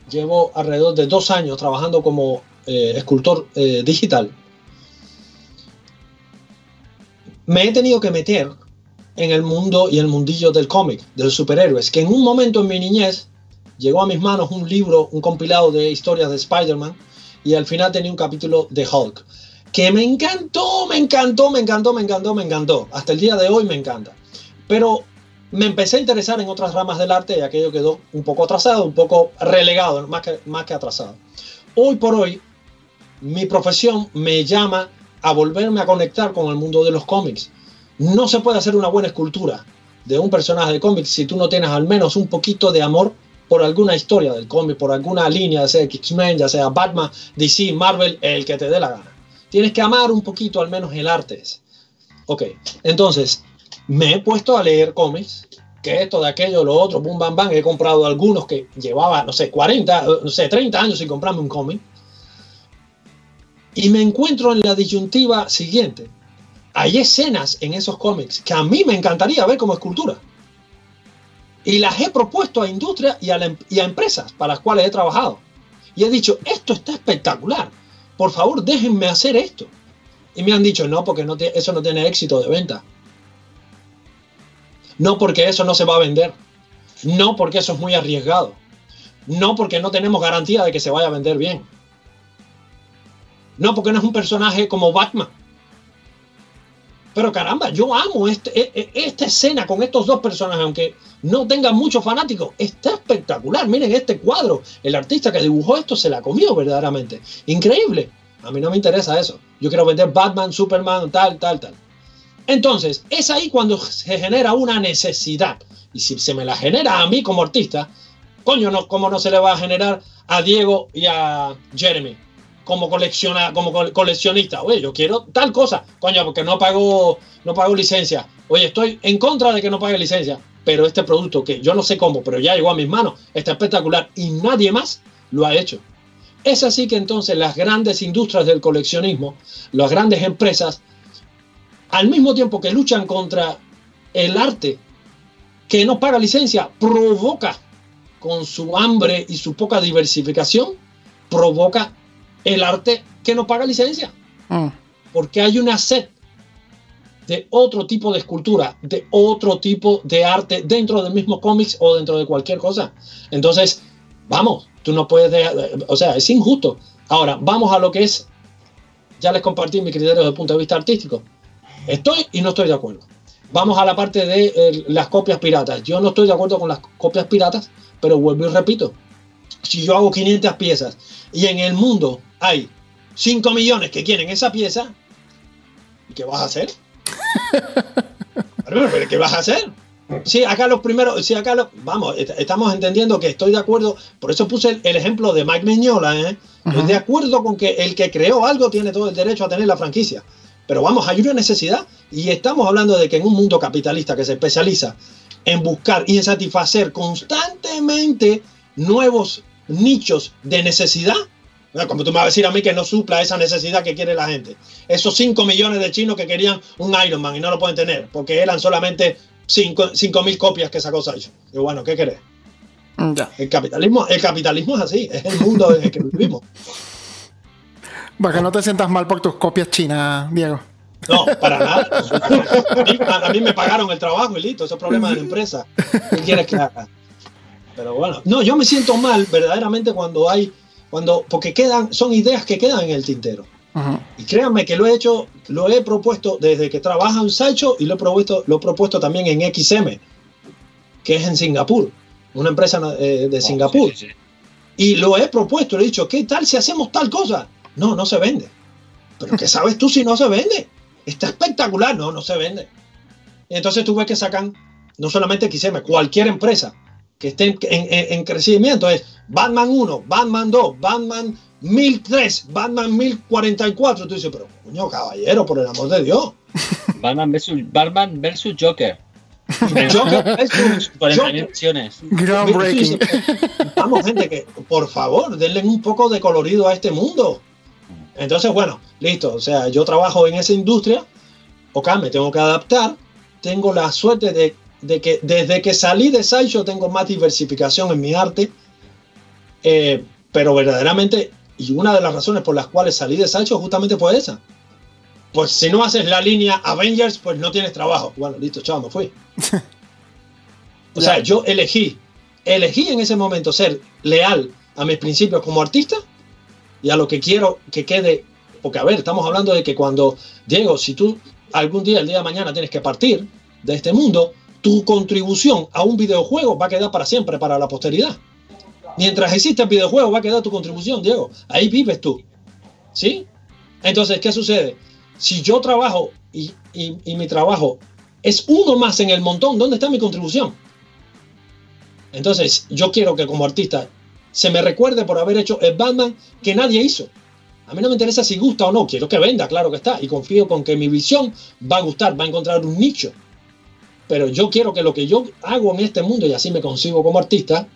llevo alrededor de dos años trabajando como eh, escultor eh, digital, me he tenido que meter en el mundo y el mundillo del cómic, de los superhéroes, que en un momento en mi niñez llegó a mis manos un libro, un compilado de historias de Spider-Man y al final tenía un capítulo de Hulk. Que me encantó, me encantó, me encantó, me encantó, me encantó. Hasta el día de hoy me encanta. Pero me empecé a interesar en otras ramas del arte y aquello quedó un poco atrasado, un poco relegado, más que, atrasado. Hoy por hoy, mi profesión me llama a volverme a conectar con el mundo de los cómics. No se puede hacer una buena escultura de un personaje de cómics si tú no tienes al menos un poquito de amor por alguna historia del cómic, por alguna línea, ya sea X-Men, ya sea Batman, DC, Marvel, el que te dé la gana. Tienes que amar un poquito al menos el arte. Ok, entonces me he puesto a leer cómics, que esto, de aquello, lo otro, boom, bam, bam. He comprado algunos que llevaba, no sé, 40, no sé, 30 años sin comprarme un cómic. Y me encuentro en la disyuntiva siguiente. Hay escenas en esos cómics que a mí me encantaría ver como escultura y las he propuesto a industrias y a, em-, y a empresas para las cuales he trabajado. Y he dicho, esto está espectacular, por favor déjenme hacer esto. Y me han dicho, no, porque no eso no tiene éxito de venta. No porque eso no se va a vender. No porque eso es muy arriesgado. No porque no tenemos garantía de que se vaya a vender bien. No porque no es un personaje como Batman, pero caramba, yo amo este, e, e, esta escena con estos dos personajes, aunque no tengan muchos fanáticos. Está espectacular. Miren este cuadro. El artista que dibujó esto se la comió verdaderamente. Increíble. A mí no me interesa eso. Yo quiero vender Batman, Superman, tal, tal, tal. Entonces, es ahí cuando se genera una necesidad. Y si se me la genera a mí como artista, coño, no, ¿cómo no se le va a generar a Diego y a Jeremy? como, colecciona, como coleccionista. Oye, yo quiero tal cosa, coño, porque no pago, no pago licencia. Oye, estoy en contra de que no pague licencia, pero este producto que yo no sé cómo, pero ya llegó a mis manos, está espectacular y nadie más lo ha hecho. Es así que entonces las grandes industrias del coleccionismo, las grandes empresas, al mismo tiempo que luchan contra el arte que no paga licencia, provoca con su hambre y su poca diversificación, provoca el arte que no paga licencia. Mm. Porque hay una sed de otro tipo de escultura, de otro tipo de arte dentro del mismo cómics o dentro de cualquier cosa. Entonces, vamos, tú no puedes, o sea, es injusto. Ahora, vamos a lo que es, ya les compartí mi criterio desde el punto de vista artístico. Estoy y no estoy de acuerdo. Vamos a la parte de eh, las copias piratas. Yo no estoy de acuerdo con las copias piratas, pero vuelvo y repito. Si yo hago 500 piezas y en el mundo hay 5 millones que quieren esa pieza, ¿qué vas a hacer? ¿Qué vas a hacer? Sí, acá los primeros, sí, acá lo, vamos, estamos entendiendo que estoy de acuerdo, por eso puse el, ejemplo de Mike Miñola, ¿eh? De acuerdo con que el que creó algo tiene todo el derecho a tener la franquicia. Pero vamos, hay una necesidad y estamos hablando de que en un mundo capitalista que se especializa en buscar y en satisfacer constantemente nuevos nichos de necesidad, como tú me vas a decir a mí que no supla esa necesidad que quiere la gente. Esos 5 millones de chinos que querían un Iron Man y no lo pueden tener porque eran solamente 5 mil copias que sacó Sancho. Y bueno, ¿qué querés? Mm, el capitalismo, el capitalismo es así, es el mundo en el que vivimos. Para que no te sientas mal por tus copias chinas, Diego. No, para nada. A mí, me pagaron el trabajo y listo, eso es problema de la empresa. ¿Qué quieres que haga? Pero bueno, no, yo me siento mal verdaderamente cuando hay cuando, porque quedan, son ideas que quedan en el tintero. Y créanme que lo he hecho, lo he propuesto desde que trabaja en Saicho y lo he propuesto, lo he propuesto también en XM, que es en Singapur, una empresa eh, de oh, Singapur. Y lo he propuesto, le he dicho, ¿qué tal si hacemos tal cosa? No, no se vende. Pero ¿qué sabes tú si no se vende? Está espectacular, no, no se vende. Y entonces tuve que sacar no solamente XM, cualquier empresa que esté en, crecimiento. Es Batman 1, Batman 2, Batman 1003, Batman 1044. Tú dices, pero coño, caballero, por el amor de Dios. Batman versus, Batman versus Joker. Joker versus 40.000 versiones. Groundbreaking. Vamos, gente, que por favor, denle un poco de colorido a este mundo. Entonces, bueno, listo. O sea, yo trabajo en esa industria. Ok, me tengo que adaptar. Tengo la suerte de, de que desde que salí de Sideshow tengo más diversificación en mi arte. Eh, pero verdaderamente, y una de las razones por las cuales salí de Sideshow justamente fue esa. Pues si no haces la línea Avengers, pues no tienes trabajo. Bueno, listo, chao, me fui. o sea, yo elegí, elegí en ese momento ser leal a mis principios como artista y a lo que quiero que quede. Porque, a ver, estamos hablando de que cuando, Diego, si tú algún día, el día de mañana, tienes que partir de este mundo, tu contribución a un videojuego va a quedar para siempre, para la posteridad. Mientras exista el videojuego, va a quedar tu contribución, Diego. Ahí vives tú. ¿Sí? Entonces, ¿qué sucede? Si yo trabajo y, y mi trabajo es uno más en el montón, ¿dónde está mi contribución? Entonces, yo quiero que como artista se me recuerde por haber hecho el Batman que nadie hizo. A mí no me interesa si gusta o no, quiero que venda, claro que está, y confío con que mi visión va a gustar, va a encontrar un nicho. Pero yo quiero que lo que yo hago en este mundo, y así me consigo como artista,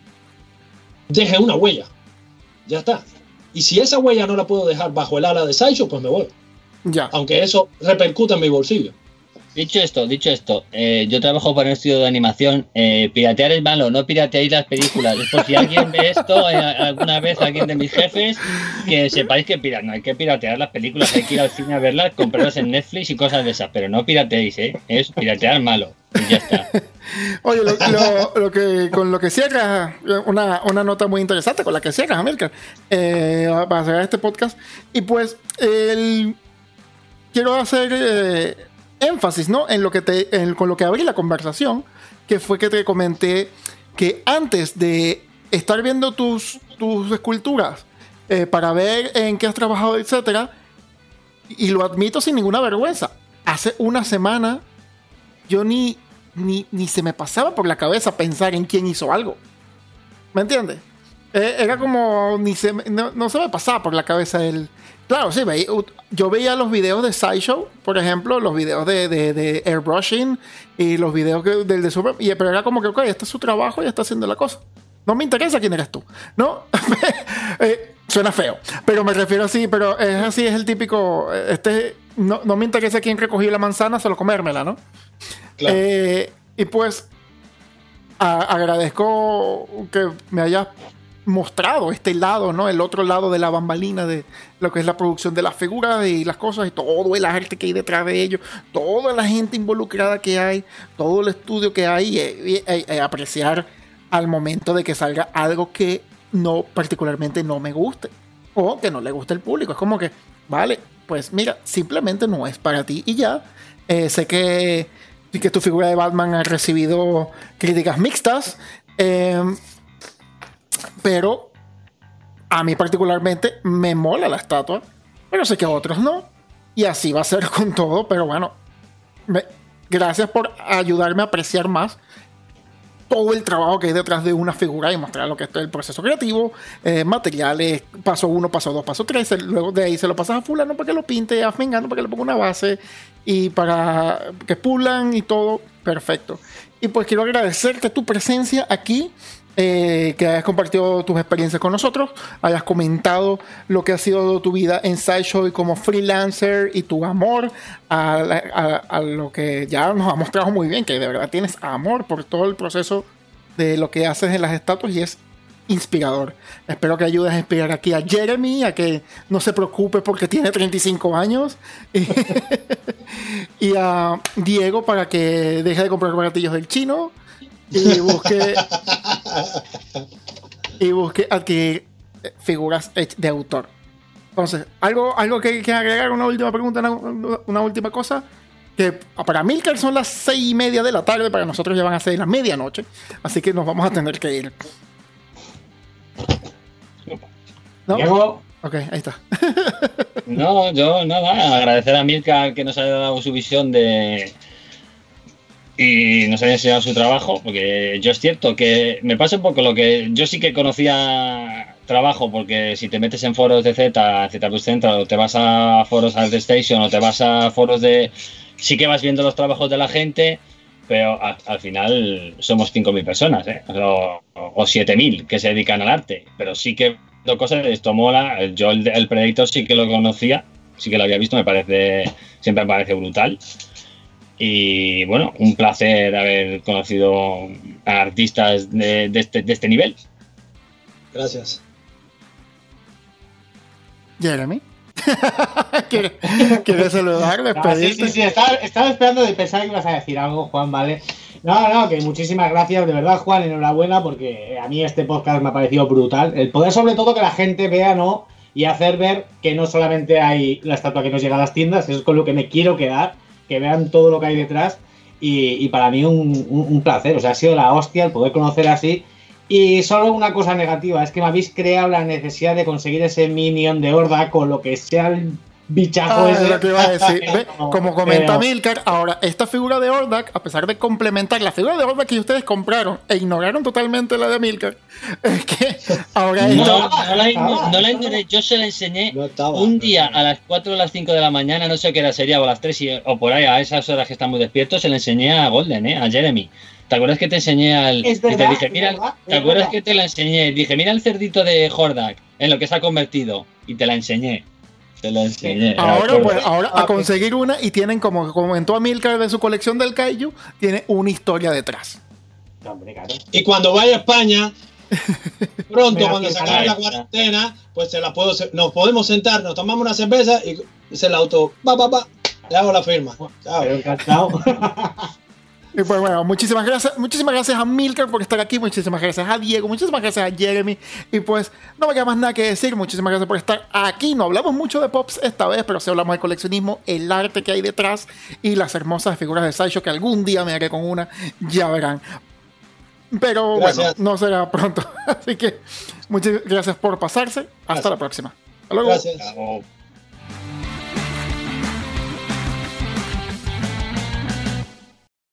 deje una huella. Ya está. Y si esa huella no la puedo dejar bajo el ala de Sideshow, pues me voy. Ya. Aunque eso repercute en mi bolsillo. Dicho esto, dicho esto, eh, yo trabajo para un estudio de animación. Eh, piratear es malo, no pirateéis las películas. Por si alguien ve esto eh, alguna vez, alguien de mis jefes, que sepáis que no hay que piratear las películas, hay que ir al cine a verlas, comprarlas en Netflix y cosas de esas, pero no pirateéis, ¿eh? Es piratear malo. Y ya está. Oye, lo, que, con lo que cierra, una, una, nota muy interesante con la que cierras, América, para cerrar este podcast. Y pues, el, quiero hacer énfasis, ¿no? En lo que te, con lo que abrí la conversación, que fue que te comenté que antes de estar viendo tus, tus esculturas eh, para ver en qué has trabajado, etcétera, y lo admito sin ninguna vergüenza, hace una semana yo ni, ni, ni se me pasaba por la cabeza pensar en quién hizo algo. ¿Me entiendes? Eh, era como, ni se, no, no, se me pasaba por la cabeza el, Claro, sí, yo veía los videos de SciShow, por ejemplo, los videos de, airbrushing y los videos del de Super, y, pero era como que, ok, este es su trabajo y está haciendo la cosa. No me interesa quién eres tú, ¿no? Eh, suena feo, pero me refiero así, pero es así, es el típico, este, no, me interesa quién recogió la manzana, solo comérmela, ¿no? Claro. Eh, y pues agradezco que me hayas mostrado este lado, ¿no? El otro lado de la bambalina de lo que es la producción de las figuras y las cosas y todo el arte que hay detrás de ellos, toda la gente involucrada que hay, todo el estudio que hay, y, apreciar al momento de que salga algo que no particularmente no me guste o que no le guste al público. Es como que, vale, pues mira, simplemente no es para ti y ya. Eh, sé que, que tu figura de Batman ha recibido críticas mixtas. Eh, pero a mí particularmente me mola la estatua, pero sé que a otros no. Y así va a ser con todo, pero bueno, gracias por ayudarme a apreciar más todo el trabajo que hay detrás de una figura y mostrar lo que es el proceso creativo, eh, materiales, paso 1, paso 2, paso 3, luego de ahí se lo pasas a fulano para que lo pinte, a Fengano para que le ponga una base y para que pulan y todo, perfecto. Y pues quiero agradecerte tu presencia aquí eh, que hayas compartido tus experiencias con nosotros, hayas comentado lo que ha sido tu vida en SciShow y como freelancer y tu amor a, lo que ya nos ha mostrado muy bien, que de verdad tienes amor por todo el proceso de lo que haces en las estatuas y es inspirador. Espero que ayudes a inspirar aquí a Jeremy, a que no se preocupe porque tiene 35 años, y a Diego para que deje de comprar baratillos del chino y busque y busque adquirir figuras de autor. Entonces, algo, algo que, que agregar, una última pregunta, una, última cosa. Que para Milker son las seis y media de la tarde, para nosotros ya van a ser la medianoche. Así que nos vamos a tener que ir. ¿No? Ok, ahí está. no, yo nada, agradecer a Milka que nos haya dado su visión de, y nos han enseñado su trabajo, porque yo es cierto que me pasa un poco lo que yo sí que conocía trabajo, porque si te metes en foros de Z, Z Plus Central, o te vas a foros de Station, o te vas a foros de... Sí que vas viendo los trabajos de la gente, pero al, final somos 5.000 personas, ¿eh? o, o 7.000 que se dedican al arte, pero sí que cosas de esto mola, yo el, el sí que lo conocía, sí que lo había visto, me parece, siempre me parece brutal. Y bueno, un placer haber conocido a artistas de, este, de este nivel. Gracias. Jeremy. ¿Quieres saludar, despedirte? sí, sí, sí, estaba, estaba, esperando de pensar que ibas a decir algo, Juan, ¿vale? No, no, que muchísimas gracias, de verdad, Juan, enhorabuena, porque a mí este podcast me ha parecido brutal. El poder, sobre todo, que la gente vea, ¿no? Y hacer ver que no solamente hay la estatua que nos llega a las tiendas, eso es con lo que me quiero quedar, que vean todo lo que hay detrás. Y, para mí un, un, placer, o sea, ha sido la hostia el poder conocer así. Y solo una cosa negativa, es que me habéis creado la necesidad de conseguir ese minion de horda con lo que sea el bichajo ah, Lo que iba a decir. Como comenta Milcar, ahora, esta figura de Ordak, a pesar de complementar la figura de Ordak que ustedes compraron e ignoraron totalmente la de Milcar, es que ahora no, no, la, ignoré, yo se la enseñé un día a las 4 o las 5 de la mañana, no sé qué era, sería o a las 3 o por ahí, a esas horas que están muy despiertos, se la enseñé a Golden, ¿eh? a Jeremy. ¿Te acuerdas que te enseñé al. te dije, mira, ¿te acuerdas que te la enseñé? Dije, mira el cerdito de Hordak en lo que se ha convertido. Y te la enseñé. Ahora, pues, ahora a conseguir una y tienen, como comentó Amilcar de su colección del Kaiju, tiene una historia detrás. Y cuando vaya a España, pronto, cuando se acabe la cuarentena, pues se la puedo, nos podemos sentar, nos tomamos una cerveza y se la auto, va, va, va, le hago la firma. Chao. Y pues bueno, muchísimas gracias, muchísimas gracias a Milker por estar aquí, muchísimas gracias a Diego, muchísimas gracias a Jeremy. Y pues no me queda más nada que decir, muchísimas gracias por estar aquí. No hablamos mucho de Pops esta vez, pero sí hablamos de coleccionismo, el arte que hay detrás y las hermosas figuras de Sideshow que algún día me haré con una, ya verán. Pero bueno, no será pronto. Así que muchas gracias por pasarse. Hasta la próxima. Hasta luego. Gracias.